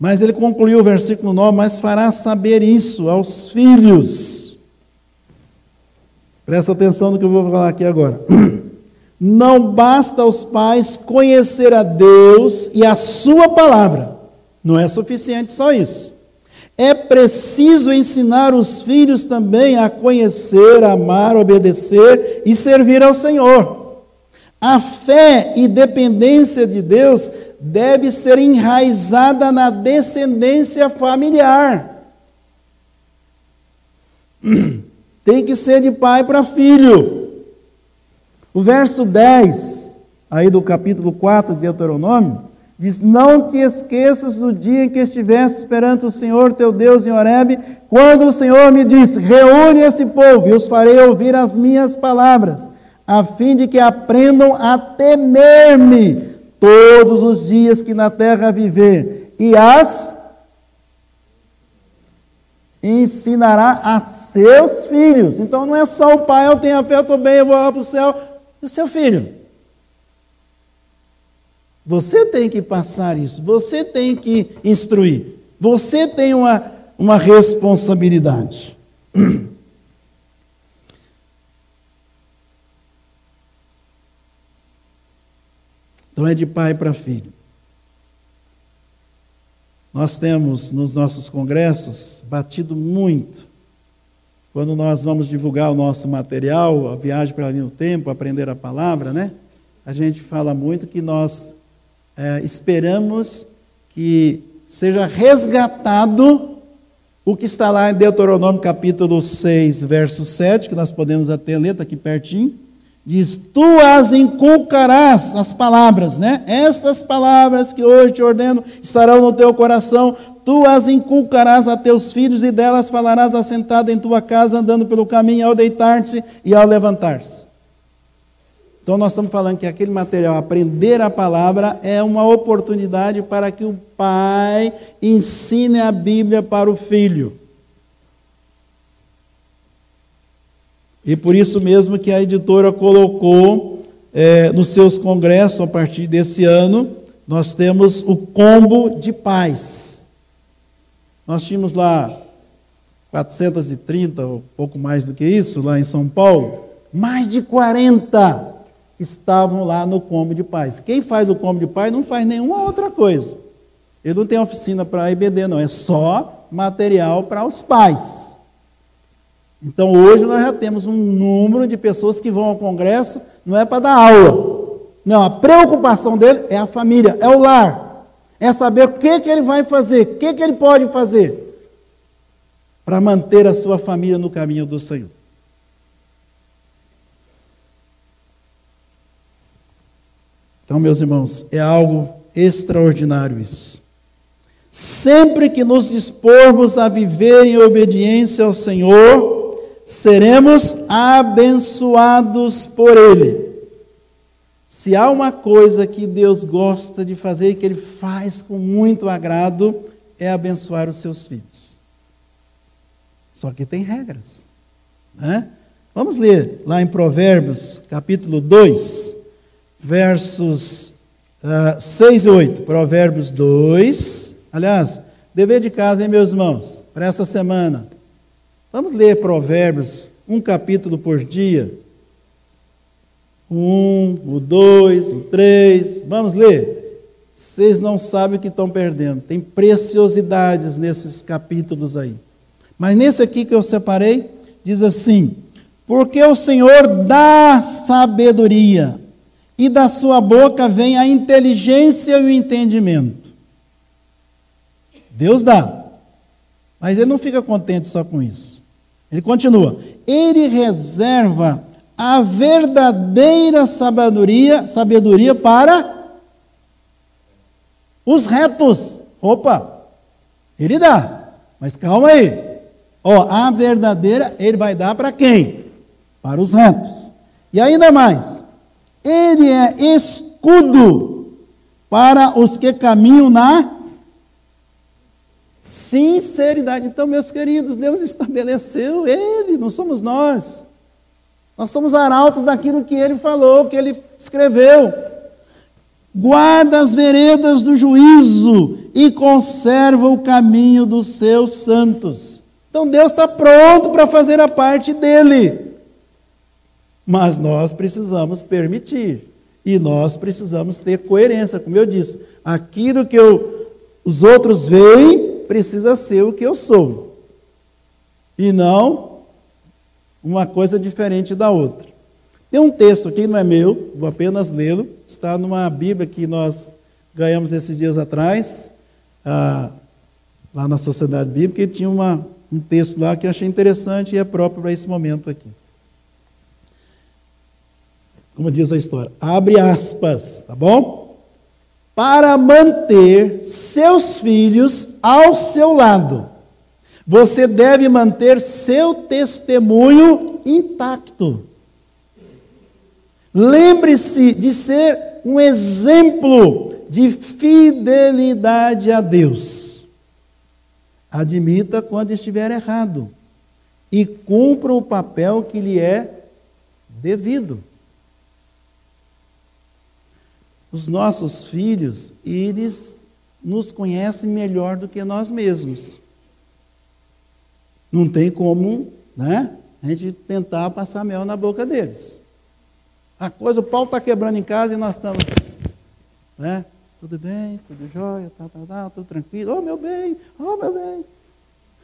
mas ele concluiu o versículo 9: Mas fará saber isso aos filhos. Presta atenção no que eu vou falar aqui agora. Não basta aos pais conhecer a Deus e a Sua palavra, não é suficiente só isso. É preciso ensinar os filhos também a conhecer, amar, obedecer e servir ao Senhor. A fé e dependência de Deus deve ser enraizada na descendência familiar. Tem que ser de pai para filho. O verso 10, aí do capítulo 4 de Deuteronômio, diz: Não te esqueças do dia em que estivesse perante o Senhor teu Deus em Horebe, quando o Senhor me disse: Reúne esse povo e os farei ouvir as minhas palavras, a fim de que aprendam a temer-me todos os dias que na terra viver, e as ensinará a seus filhos. Então não é só o pai, eu tenho a fé, eu estou bem, eu vou lá para o céu, e o seu filho. Você tem que passar isso, você tem que instruir, você tem uma, uma responsabilidade. Então é de pai para filho. Nós temos nos nossos congressos batido muito. Quando nós vamos divulgar o nosso material, a viagem para ali no tempo, aprender a palavra, né? A gente fala muito que nós é, esperamos que seja resgatado o que está lá em Deuteronômio capítulo 6, verso 7, que nós podemos até ler, está aqui pertinho Diz: Tu as inculcarás, as palavras, né? Estas palavras que hoje te ordeno estarão no teu coração, tu as inculcarás a teus filhos e delas falarás assentado em tua casa, andando pelo caminho, ao deitar-te e ao levantar-se. Então, nós estamos falando que aquele material, aprender a palavra, é uma oportunidade para que o pai ensine a Bíblia para o filho. E por isso mesmo que a editora colocou é, nos seus congressos, a partir desse ano, nós temos o combo de paz. Nós tínhamos lá 430, ou pouco mais do que isso, lá em São Paulo, mais de 40 estavam lá no combo de paz. Quem faz o combo de paz não faz nenhuma outra coisa. Ele não tem oficina para IBD, não, é só material para os pais. Então hoje nós já temos um número de pessoas que vão ao Congresso não é para dar aula. Não, a preocupação dele é a família, é o lar. É saber o que, que ele vai fazer, o que, que ele pode fazer para manter a sua família no caminho do Senhor. Então, meus irmãos, é algo extraordinário isso. Sempre que nos dispormos a viver em obediência ao Senhor, seremos abençoados por Ele. Se há uma coisa que Deus gosta de fazer e que Ele faz com muito agrado, é abençoar os seus filhos. Só que tem regras. Né? Vamos ler lá em Provérbios, capítulo 2, versos uh, ah, 6 e 8. Provérbios 2. Aliás, dever de casa, hein, meus irmãos, para essa semana. Vamos ler Provérbios, um capítulo por dia. Um, o dois, o três. Vamos ler. Vocês não sabem o que estão perdendo. Tem preciosidades nesses capítulos aí. Mas nesse aqui que eu separei, diz assim: Porque o Senhor dá sabedoria e da sua boca vem a inteligência e o entendimento. Deus dá, mas ele não fica contente só com isso. Ele continua: ele reserva a verdadeira sabedoria, sabedoria para os retos. Opa, ele dá, mas calma aí. Ó, a verdadeira ele vai dar para quem? Para os retos. E ainda mais, ele é escudo para os que caminham na sinceridade. Então, meus queridos, Deus estabeleceu Ele, não somos nós. Nós somos arautos daquilo que Ele falou, que Ele escreveu. Guarda as veredas do juízo e conserva o caminho dos seus santos. Então Deus está pronto para fazer a parte dele. Mas nós precisamos permitir. E nós precisamos ter coerência, como eu disse. Aquilo que eu, os outros veem precisa ser o que eu sou. E não uma coisa diferente da outra. Tem um texto aqui, não é meu, vou apenas lê-lo. Está numa Bíblia que nós ganhamos esses dias atrás, ah, lá na Sociedade Bíblica, e tinha uma, um texto lá que eu achei interessante e é próprio para esse momento aqui como diz a história, abre aspas, tá bom? Para manter seus filhos ao seu lado, você deve manter seu testemunho intacto. Lembre-se de ser um exemplo de fidelidade a Deus. Admita quando estiver errado e cumpra o papel que lhe é devido. Os nossos filhos, eles nos conhecem melhor do que nós mesmos. Não tem como, né? A gente tentar passar mel na boca deles. A coisa, o pau está quebrando em casa e nós estamos, né? Tudo bem, tudo jóia, tá, tá, tá, tudo tranquilo. Oh, meu bem, oh, meu bem.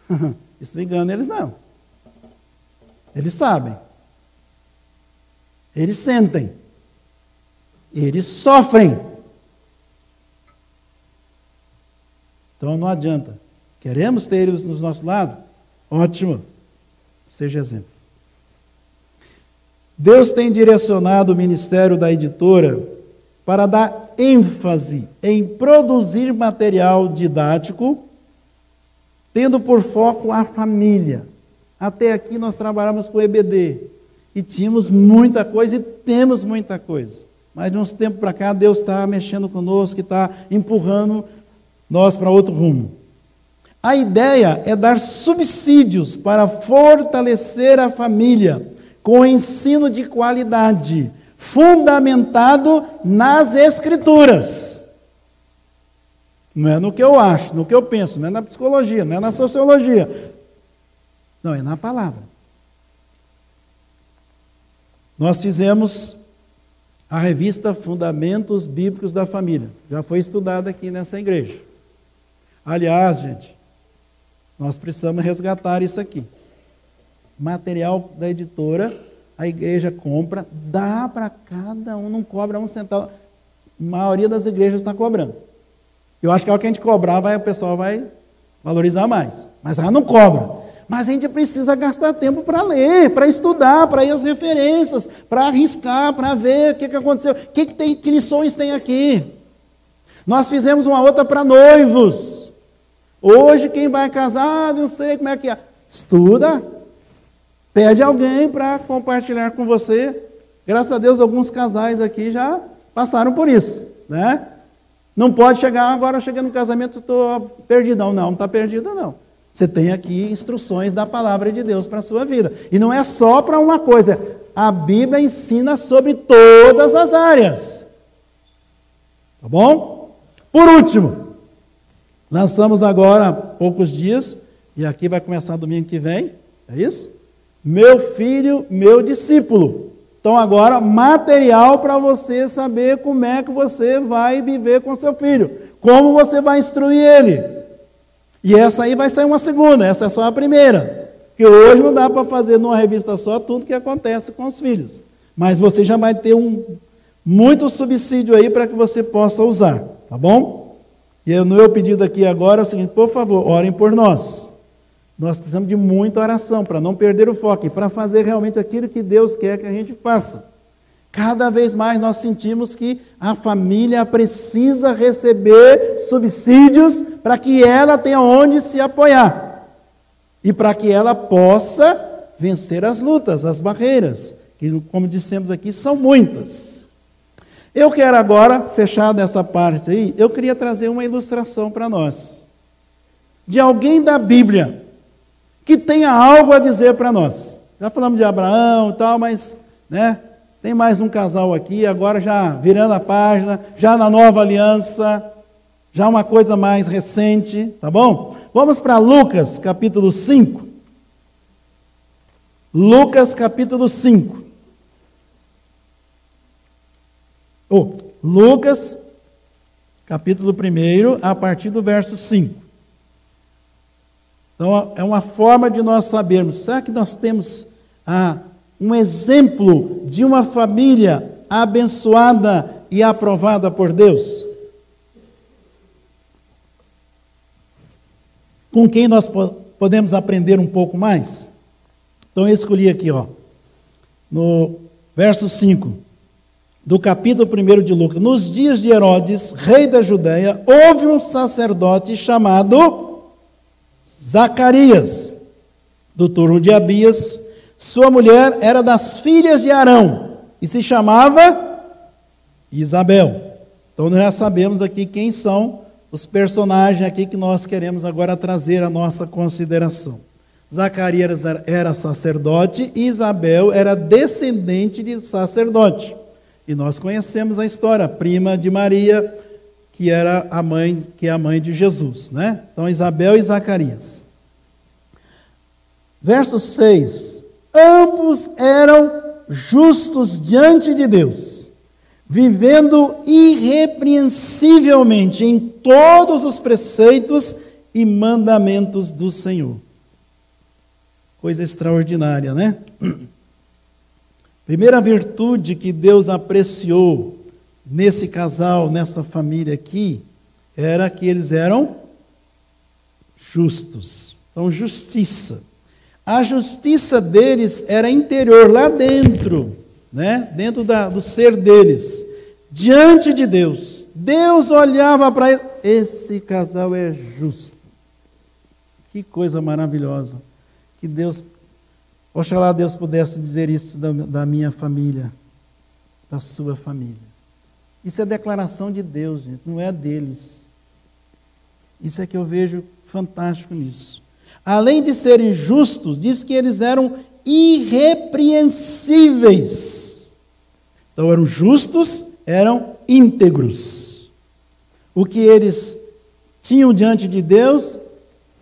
Isso não engana eles, não. Eles sabem. Eles sentem eles sofrem. Então não adianta. Queremos ter eles do nosso lado? Ótimo. Seja exemplo. Deus tem direcionado o ministério da editora para dar ênfase em produzir material didático, tendo por foco a família. Até aqui nós trabalhamos com EBD e tínhamos muita coisa e temos muita coisa. Mas de uns tempos para cá, Deus está mexendo conosco, está empurrando nós para outro rumo. A ideia é dar subsídios para fortalecer a família com ensino de qualidade, fundamentado nas Escrituras. Não é no que eu acho, no que eu penso, não é na psicologia, não é na sociologia. Não, é na palavra. Nós fizemos a revista Fundamentos Bíblicos da Família. Já foi estudada aqui nessa igreja. Aliás, gente, nós precisamos resgatar isso aqui. Material da editora a igreja compra, dá para cada um, não cobra um centavo. A maioria das igrejas está cobrando. Eu acho que a hora que a gente cobrar, vai, o pessoal vai valorizar mais. Mas ela não cobra. Mas a gente precisa gastar tempo para ler, para estudar, para ir às referências, para arriscar, para ver o que, que aconteceu, que, que, tem, que lições tem aqui. Nós fizemos uma outra para noivos. Hoje, quem vai casar, não sei como é que é. Estuda, pede alguém para compartilhar com você. Graças a Deus, alguns casais aqui já passaram por isso, né? Não pode chegar, agora cheguei no casamento, estou perdidão. Não, não está perdido, não. Você tem aqui instruções da palavra de Deus para a sua vida. E não é só para uma coisa. A Bíblia ensina sobre todas as áreas. Tá bom? Por último, lançamos agora poucos dias, e aqui vai começar domingo que vem, é isso? Meu filho, meu discípulo. Então, agora, material para você saber como é que você vai viver com seu filho, como você vai instruir ele. E essa aí vai sair uma segunda, essa é só a primeira. Que hoje não dá para fazer numa revista só tudo que acontece com os filhos. Mas você já vai ter um muito subsídio aí para que você possa usar, tá bom? E o meu pedido aqui agora é o seguinte: por favor, orem por nós. Nós precisamos de muita oração para não perder o foco e para fazer realmente aquilo que Deus quer que a gente faça. Cada vez mais nós sentimos que a família precisa receber subsídios para que ela tenha onde se apoiar e para que ela possa vencer as lutas, as barreiras, que, como dissemos aqui, são muitas. Eu quero agora, fechado essa parte aí, eu queria trazer uma ilustração para nós de alguém da Bíblia que tenha algo a dizer para nós. Já falamos de Abraão e tal, mas né, tem mais um casal aqui, agora já virando a página, já na nova aliança, já uma coisa mais recente, tá bom? Vamos para Lucas capítulo 5. Lucas capítulo 5. Oh, Lucas capítulo 1, a partir do verso 5. Então, é uma forma de nós sabermos: será que nós temos ah, um exemplo de uma família abençoada e aprovada por Deus? Com quem nós podemos aprender um pouco mais? Então, eu escolhi aqui, ó, no verso 5 do capítulo 1 de Lucas. Nos dias de Herodes, rei da Judéia, houve um sacerdote chamado Zacarias, do turno de Abias, sua mulher era das filhas de Arão e se chamava Isabel. Então nós já sabemos aqui quem são os personagens aqui que nós queremos agora trazer a nossa consideração. Zacarias era sacerdote e Isabel era descendente de sacerdote. E nós conhecemos a história, prima de Maria, que era a mãe, que é a mãe de Jesus, né? Então Isabel e Zacarias. Verso 6. Ambos eram justos diante de Deus, vivendo irrepreensivelmente em todos os preceitos e mandamentos do Senhor. Coisa extraordinária, né? Primeira virtude que Deus apreciou nesse casal, nessa família aqui, era que eles eram justos. Então, justiça. A justiça deles era interior, lá dentro, né? dentro da, do ser deles, diante de Deus. Deus olhava para ele, esse casal é justo. Que coisa maravilhosa. Que Deus, oxalá Deus pudesse dizer isso da, da minha família, da sua família. Isso é declaração de Deus, gente, não é deles. Isso é que eu vejo fantástico nisso. Além de serem justos, diz que eles eram irrepreensíveis. Então eram justos, eram íntegros. O que eles tinham diante de Deus,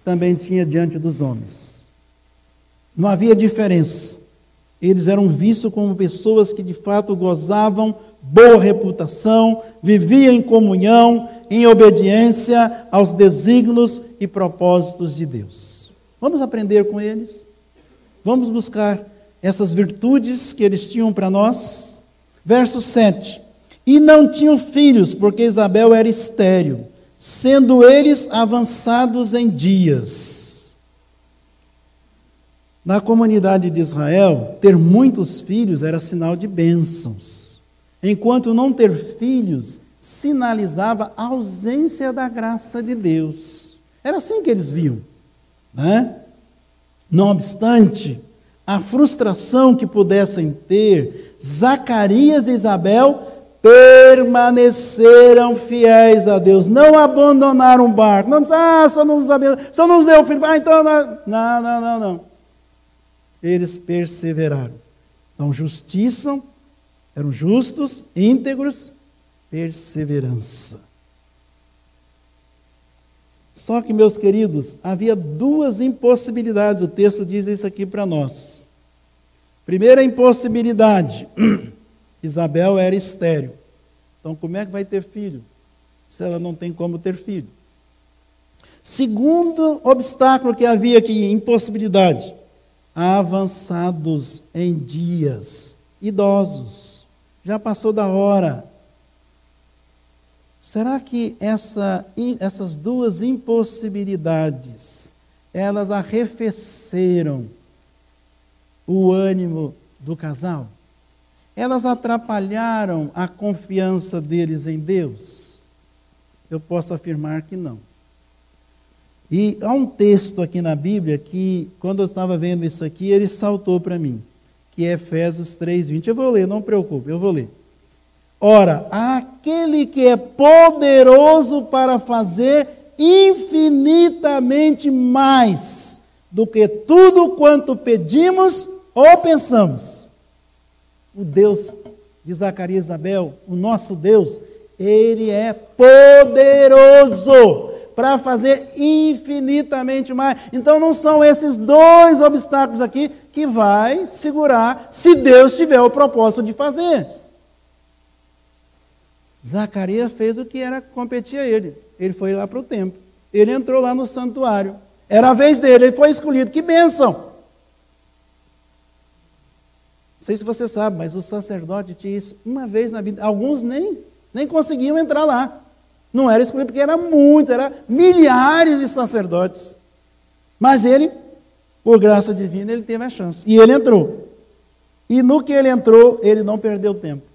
também tinha diante dos homens. Não havia diferença. Eles eram vistos como pessoas que de fato gozavam boa reputação, vivia em comunhão, em obediência aos desígnios e propósitos de Deus. Vamos aprender com eles? Vamos buscar essas virtudes que eles tinham para nós. Verso 7. E não tinham filhos, porque Isabel era estéril, sendo eles avançados em dias. Na comunidade de Israel, ter muitos filhos era sinal de bênçãos, enquanto não ter filhos sinalizava a ausência da graça de Deus. Era assim que eles viam. Né? Não obstante a frustração que pudessem ter, Zacarias e Isabel permaneceram fiéis a Deus, não abandonaram o barco, não disseram, ah, só não nos, só não nos deu filho, ah, então, não, não, não, não, não. Eles perseveraram. Então, justiça, eram justos, íntegros, perseverança. Só que, meus queridos, havia duas impossibilidades, o texto diz isso aqui para nós. Primeira impossibilidade, Isabel era estéril. Então, como é que vai ter filho? Se ela não tem como ter filho. Segundo obstáculo que havia aqui, impossibilidade, avançados em dias, idosos, já passou da hora, Será que essa, essas duas impossibilidades, elas arrefeceram o ânimo do casal? Elas atrapalharam a confiança deles em Deus? Eu posso afirmar que não. E há um texto aqui na Bíblia que, quando eu estava vendo isso aqui, ele saltou para mim, que é Efésios 3:20. Eu vou ler, não preocupe, eu vou ler. Ora, aquele que é poderoso para fazer infinitamente mais do que tudo quanto pedimos ou pensamos. O Deus de Zacarias e Isabel, o nosso Deus, ele é poderoso para fazer infinitamente mais. Então não são esses dois obstáculos aqui que vai segurar se Deus tiver o propósito de fazer. Zacarias fez o que era competia a ele. Ele foi lá para o templo. Ele entrou lá no santuário. Era a vez dele, ele foi escolhido. Que bênção! Não sei se você sabe, mas o sacerdote tinha isso uma vez na vida. Alguns nem, nem conseguiam entrar lá. Não era escolhido porque era muito, era milhares de sacerdotes. Mas ele, por graça divina, ele teve a chance. E ele entrou. E no que ele entrou, ele não perdeu tempo.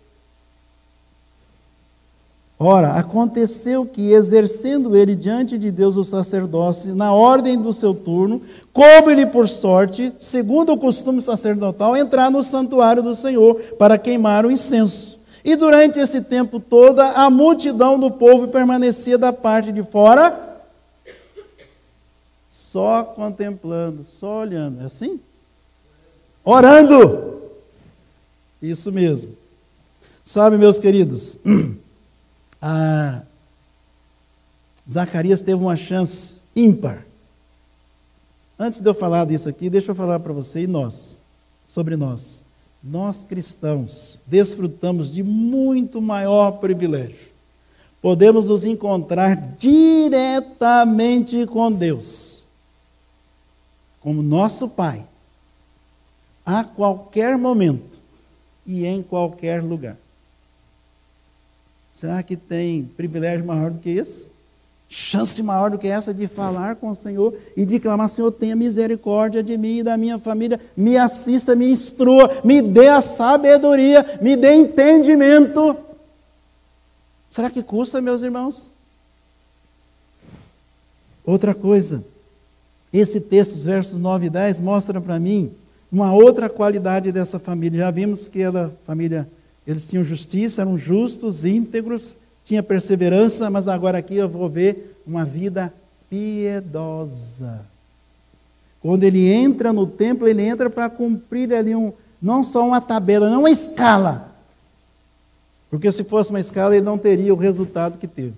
Ora, aconteceu que, exercendo ele diante de Deus o sacerdócio, na ordem do seu turno, coube-lhe por sorte, segundo o costume sacerdotal, entrar no santuário do Senhor para queimar o incenso. E durante esse tempo todo, a multidão do povo permanecia da parte de fora, só contemplando, só olhando. É assim? Orando. Isso mesmo. Sabe, meus queridos. Ah, Zacarias teve uma chance ímpar. Antes de eu falar disso aqui, deixa eu falar para você e nós, sobre nós. Nós cristãos desfrutamos de muito maior privilégio. Podemos nos encontrar diretamente com Deus, como nosso Pai, a qualquer momento e em qualquer lugar. Será que tem privilégio maior do que esse? Chance maior do que essa de falar com o Senhor e de clamar: Senhor, tenha misericórdia de mim e da minha família, me assista, me instrua, me dê a sabedoria, me dê entendimento. Será que custa, meus irmãos? Outra coisa, esse texto, os versos 9 e 10, mostra para mim uma outra qualidade dessa família. Já vimos que ela, família eles tinham justiça, eram justos, íntegros, tinha perseverança, mas agora aqui eu vou ver uma vida piedosa. Quando ele entra no templo, ele entra para cumprir ali um, não só uma tabela, não uma escala. Porque se fosse uma escala, ele não teria o resultado que teve.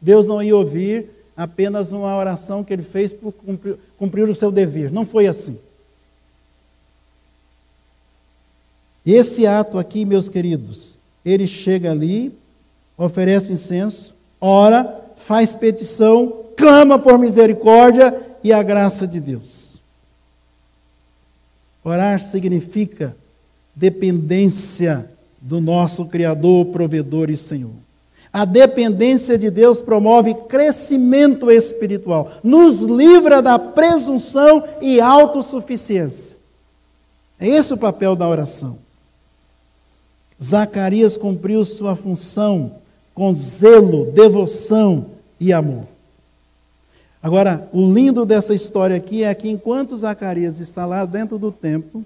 Deus não ia ouvir apenas uma oração que ele fez por cumprir, cumprir o seu dever. Não foi assim. Esse ato aqui, meus queridos, ele chega ali, oferece incenso, ora, faz petição, clama por misericórdia e a graça de Deus. Orar significa dependência do nosso Criador, provedor e Senhor. A dependência de Deus promove crescimento espiritual, nos livra da presunção e autossuficiência. É esse o papel da oração. Zacarias cumpriu sua função com zelo, devoção e amor. Agora, o lindo dessa história aqui é que enquanto Zacarias está lá dentro do templo,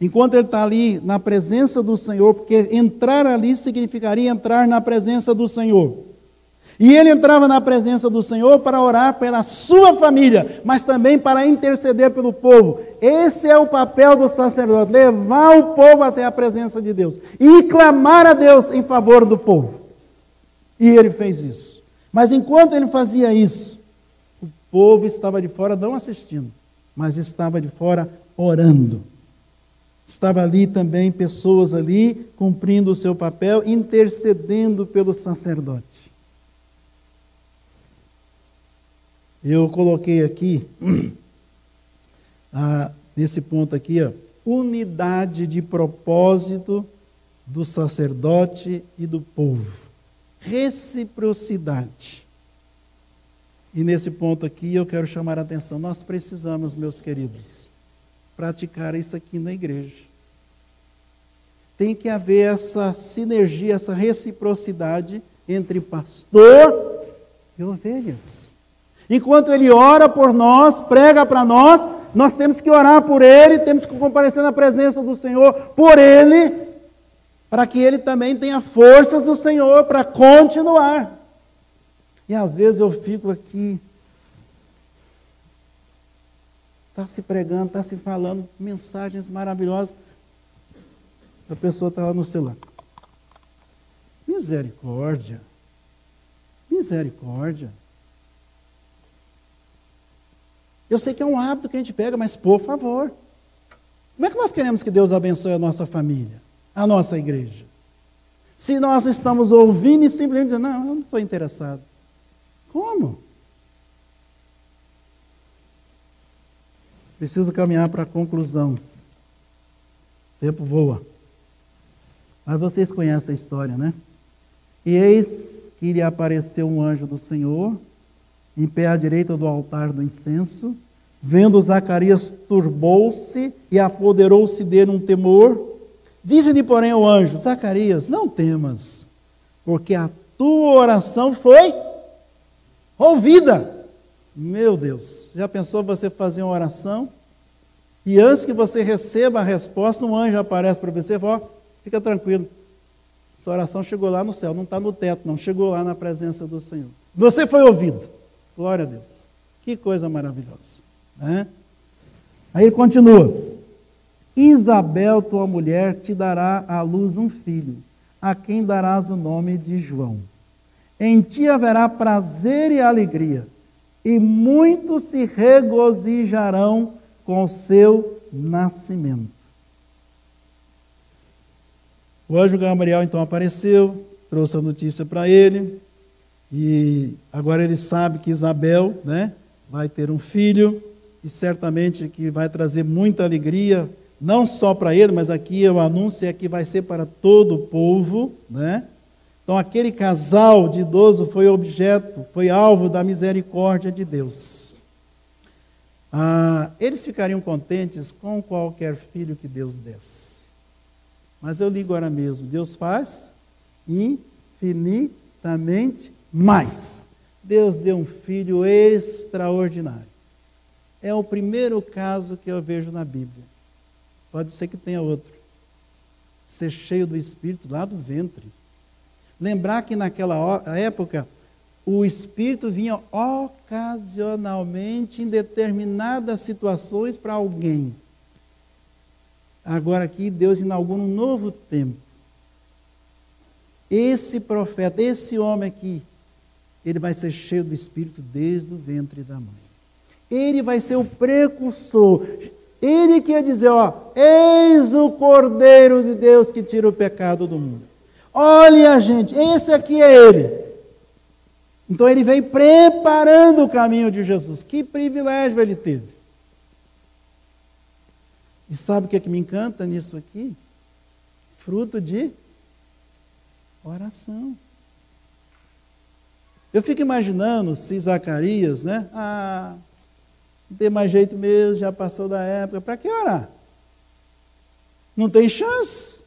enquanto ele está ali na presença do Senhor, porque entrar ali significaria entrar na presença do Senhor. E ele entrava na presença do Senhor para orar pela sua família, mas também para interceder pelo povo. Esse é o papel do sacerdote: levar o povo até a presença de Deus e clamar a Deus em favor do povo. E ele fez isso. Mas enquanto ele fazia isso, o povo estava de fora não assistindo, mas estava de fora orando. Estava ali também pessoas ali cumprindo o seu papel, intercedendo pelo sacerdote. Eu coloquei aqui, ah, nesse ponto aqui, ó, unidade de propósito do sacerdote e do povo. Reciprocidade. E nesse ponto aqui eu quero chamar a atenção. Nós precisamos, meus queridos, praticar isso aqui na igreja. Tem que haver essa sinergia, essa reciprocidade entre pastor e ovelhas. Enquanto ele ora por nós, prega para nós, nós temos que orar por ele, temos que comparecer na presença do Senhor por ele, para que ele também tenha forças do Senhor para continuar. E às vezes eu fico aqui, está se pregando, está se falando mensagens maravilhosas. A pessoa está lá no celular. Misericórdia. Misericórdia. Eu sei que é um hábito que a gente pega, mas por favor. Como é que nós queremos que Deus abençoe a nossa família, a nossa igreja? Se nós estamos ouvindo e simplesmente dizendo, não, eu não estou interessado. Como? Preciso caminhar para a conclusão. O tempo voa. Mas vocês conhecem a história, né? E eis que lhe apareceu um anjo do Senhor, em pé à direita do altar do incenso. Vendo Zacarias, turbou-se e apoderou-se dele um temor. Disse-lhe, porém, o anjo: Zacarias, não temas, porque a tua oração foi ouvida. Meu Deus, já pensou você fazer uma oração e antes que você receba a resposta, um anjo aparece para você e fala: fica tranquilo, sua oração chegou lá no céu, não está no teto, não, chegou lá na presença do Senhor. Você foi ouvido. Glória a Deus. Que coisa maravilhosa. Né? Aí ele continua: Isabel, tua mulher, te dará à luz um filho, a quem darás o nome de João. Em ti haverá prazer e alegria, e muitos se regozijarão com o seu nascimento. O anjo Gabriel então apareceu, trouxe a notícia para ele, e agora ele sabe que Isabel né, vai ter um filho, e certamente que vai trazer muita alegria, não só para ele, mas aqui o anúncio é que vai ser para todo o povo, né? Então, aquele casal de idoso foi objeto, foi alvo da misericórdia de Deus. Ah, eles ficariam contentes com qualquer filho que Deus desse. Mas eu ligo agora mesmo: Deus faz infinitamente mais. Deus deu um filho extraordinário. É o primeiro caso que eu vejo na Bíblia. Pode ser que tenha outro. Ser cheio do Espírito lá do ventre. Lembrar que naquela época o Espírito vinha ocasionalmente em determinadas situações para alguém. Agora aqui Deus inaugura um novo tempo. Esse profeta, esse homem aqui, ele vai ser cheio do Espírito desde o ventre da mãe. Ele vai ser o precursor. Ele que ia dizer, ó, eis o Cordeiro de Deus que tira o pecado do mundo. Olha, gente, esse aqui é ele. Então ele vem preparando o caminho de Jesus. Que privilégio ele teve. E sabe o que, é que me encanta nisso aqui? Fruto de oração. Eu fico imaginando se Zacarias, né? Ah, não tem mais jeito mesmo, já passou da época, para que orar? Não tem chance?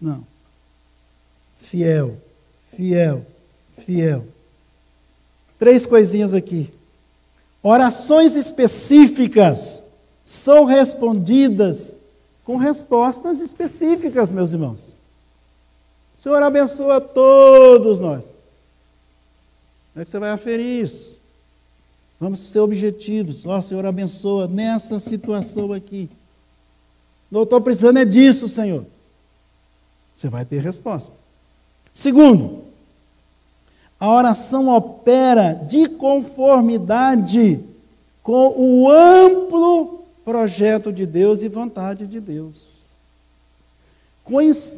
Não. Fiel, fiel, fiel. Três coisinhas aqui. Orações específicas são respondidas com respostas específicas, meus irmãos. O Senhor abençoa todos nós. Como é que você vai aferir isso? Vamos ser objetivos. Ó, oh, Senhor, abençoa nessa situação aqui. Não estou precisando é disso, Senhor. Você vai ter resposta. Segundo, a oração opera de conformidade com o amplo projeto de Deus e vontade de Deus.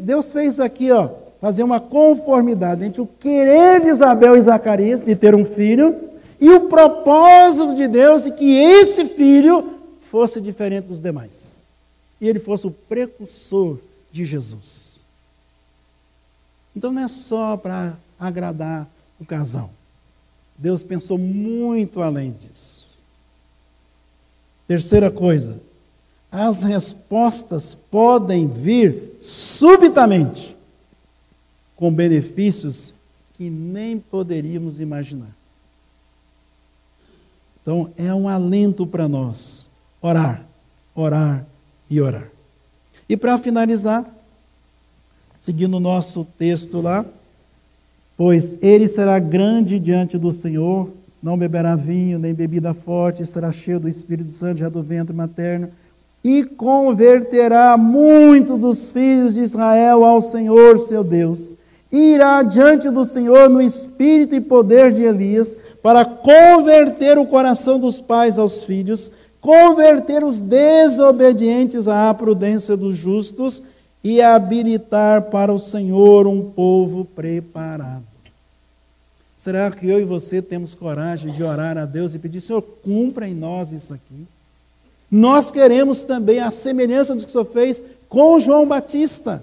Deus fez aqui, ó, fazer uma conformidade entre o querer de Isabel e Zacarias de ter um filho e o propósito de Deus de que esse filho fosse diferente dos demais. E ele fosse o precursor de Jesus. Então não é só para agradar o casal. Deus pensou muito além disso. Terceira coisa, as respostas podem vir subitamente, com benefícios que nem poderíamos imaginar. Então, é um alento para nós orar, orar e orar. E para finalizar, seguindo o nosso texto lá, pois ele será grande diante do Senhor, não beberá vinho, nem bebida forte, será cheio do Espírito Santo, já do ventre materno, e converterá muito dos filhos de Israel ao Senhor seu Deus. Irá diante do Senhor no espírito e poder de Elias, para converter o coração dos pais aos filhos, converter os desobedientes à prudência dos justos e habilitar para o Senhor um povo preparado. Será que eu e você temos coragem de orar a Deus e pedir, Senhor, cumpra em nós isso aqui? Nós queremos também a semelhança do que o Senhor fez com João Batista.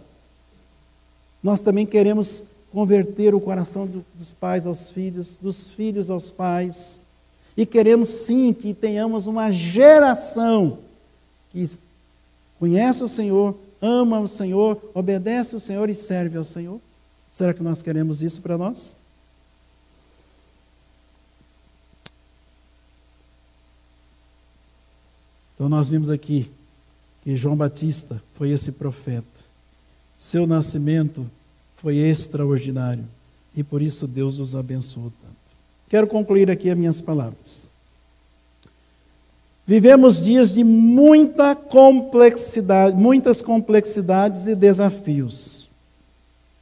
Nós também queremos converter o coração do, dos pais aos filhos, dos filhos aos pais. E queremos sim que tenhamos uma geração que conhece o Senhor, ama o Senhor, obedece o Senhor e serve ao Senhor. Será que nós queremos isso para nós? Então nós vimos aqui que João Batista foi esse profeta. Seu nascimento foi extraordinário e por isso Deus os abençoou tanto. Quero concluir aqui as minhas palavras. Vivemos dias de muita complexidade, muitas complexidades e desafios.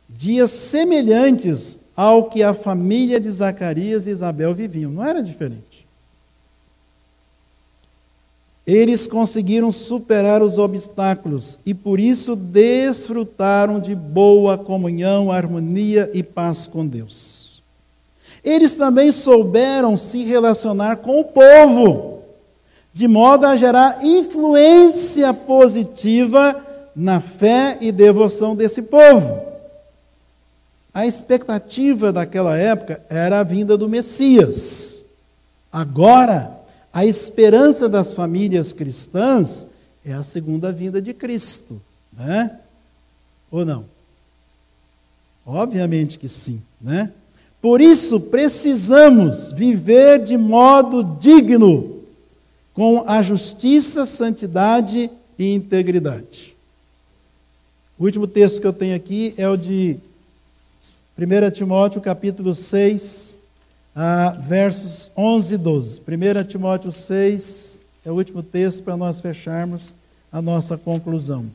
Dias semelhantes ao que a família de Zacarias e Isabel viviam, não era diferente. Eles conseguiram superar os obstáculos e por isso desfrutaram de boa comunhão, harmonia e paz com Deus. Eles também souberam se relacionar com o povo, de modo a gerar influência positiva na fé e devoção desse povo. A expectativa daquela época era a vinda do Messias. Agora, a esperança das famílias cristãs é a segunda vinda de Cristo, né? Ou não? Obviamente que sim, né? Por isso precisamos viver de modo digno, com a justiça, santidade e integridade. O último texto que eu tenho aqui é o de 1 Timóteo, capítulo 6, ah, versos 11 e 12. 1 Timóteo 6 é o último texto para nós fecharmos a nossa conclusão.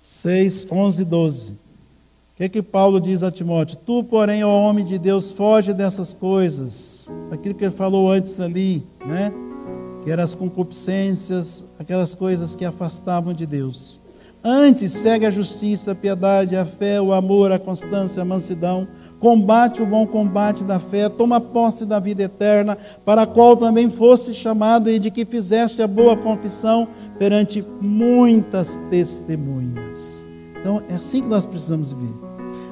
6, 11 e 12. O que, é que Paulo diz a Timóteo? Tu, porém, ó homem de Deus, foge dessas coisas. Aquilo que ele falou antes ali, né? Que eram as concupiscências, aquelas coisas que afastavam de Deus. Antes segue a justiça, a piedade, a fé, o amor, a constância, a mansidão. combate o bom combate da fé, toma posse da vida eterna, para a qual também fosse chamado e de que fizeste a boa confissão perante muitas testemunhas. Então é assim que nós precisamos viver.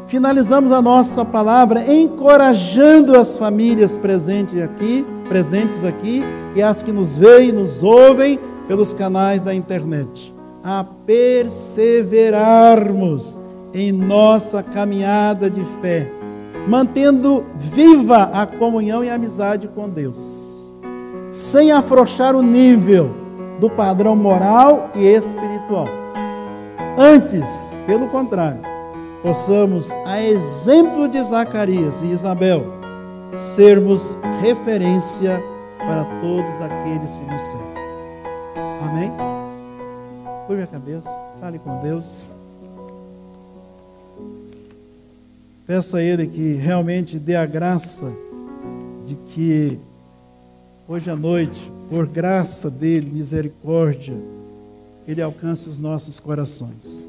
Finalizamos a nossa palavra encorajando as famílias presentes aqui, presentes aqui e as que nos veem, nos ouvem pelos canais da internet, a perseverarmos em nossa caminhada de fé, mantendo viva a comunhão e amizade com Deus, sem afrouxar o nível do padrão moral e espiritual. Antes, pelo contrário, possamos, a exemplo de Zacarias e Isabel, sermos referência para todos aqueles que nos seguem. Amém? Curve a cabeça, fale com Deus. Peça a Ele que realmente dê a graça de que hoje à noite, por graça dele, misericórdia, Ele alcance os nossos corações.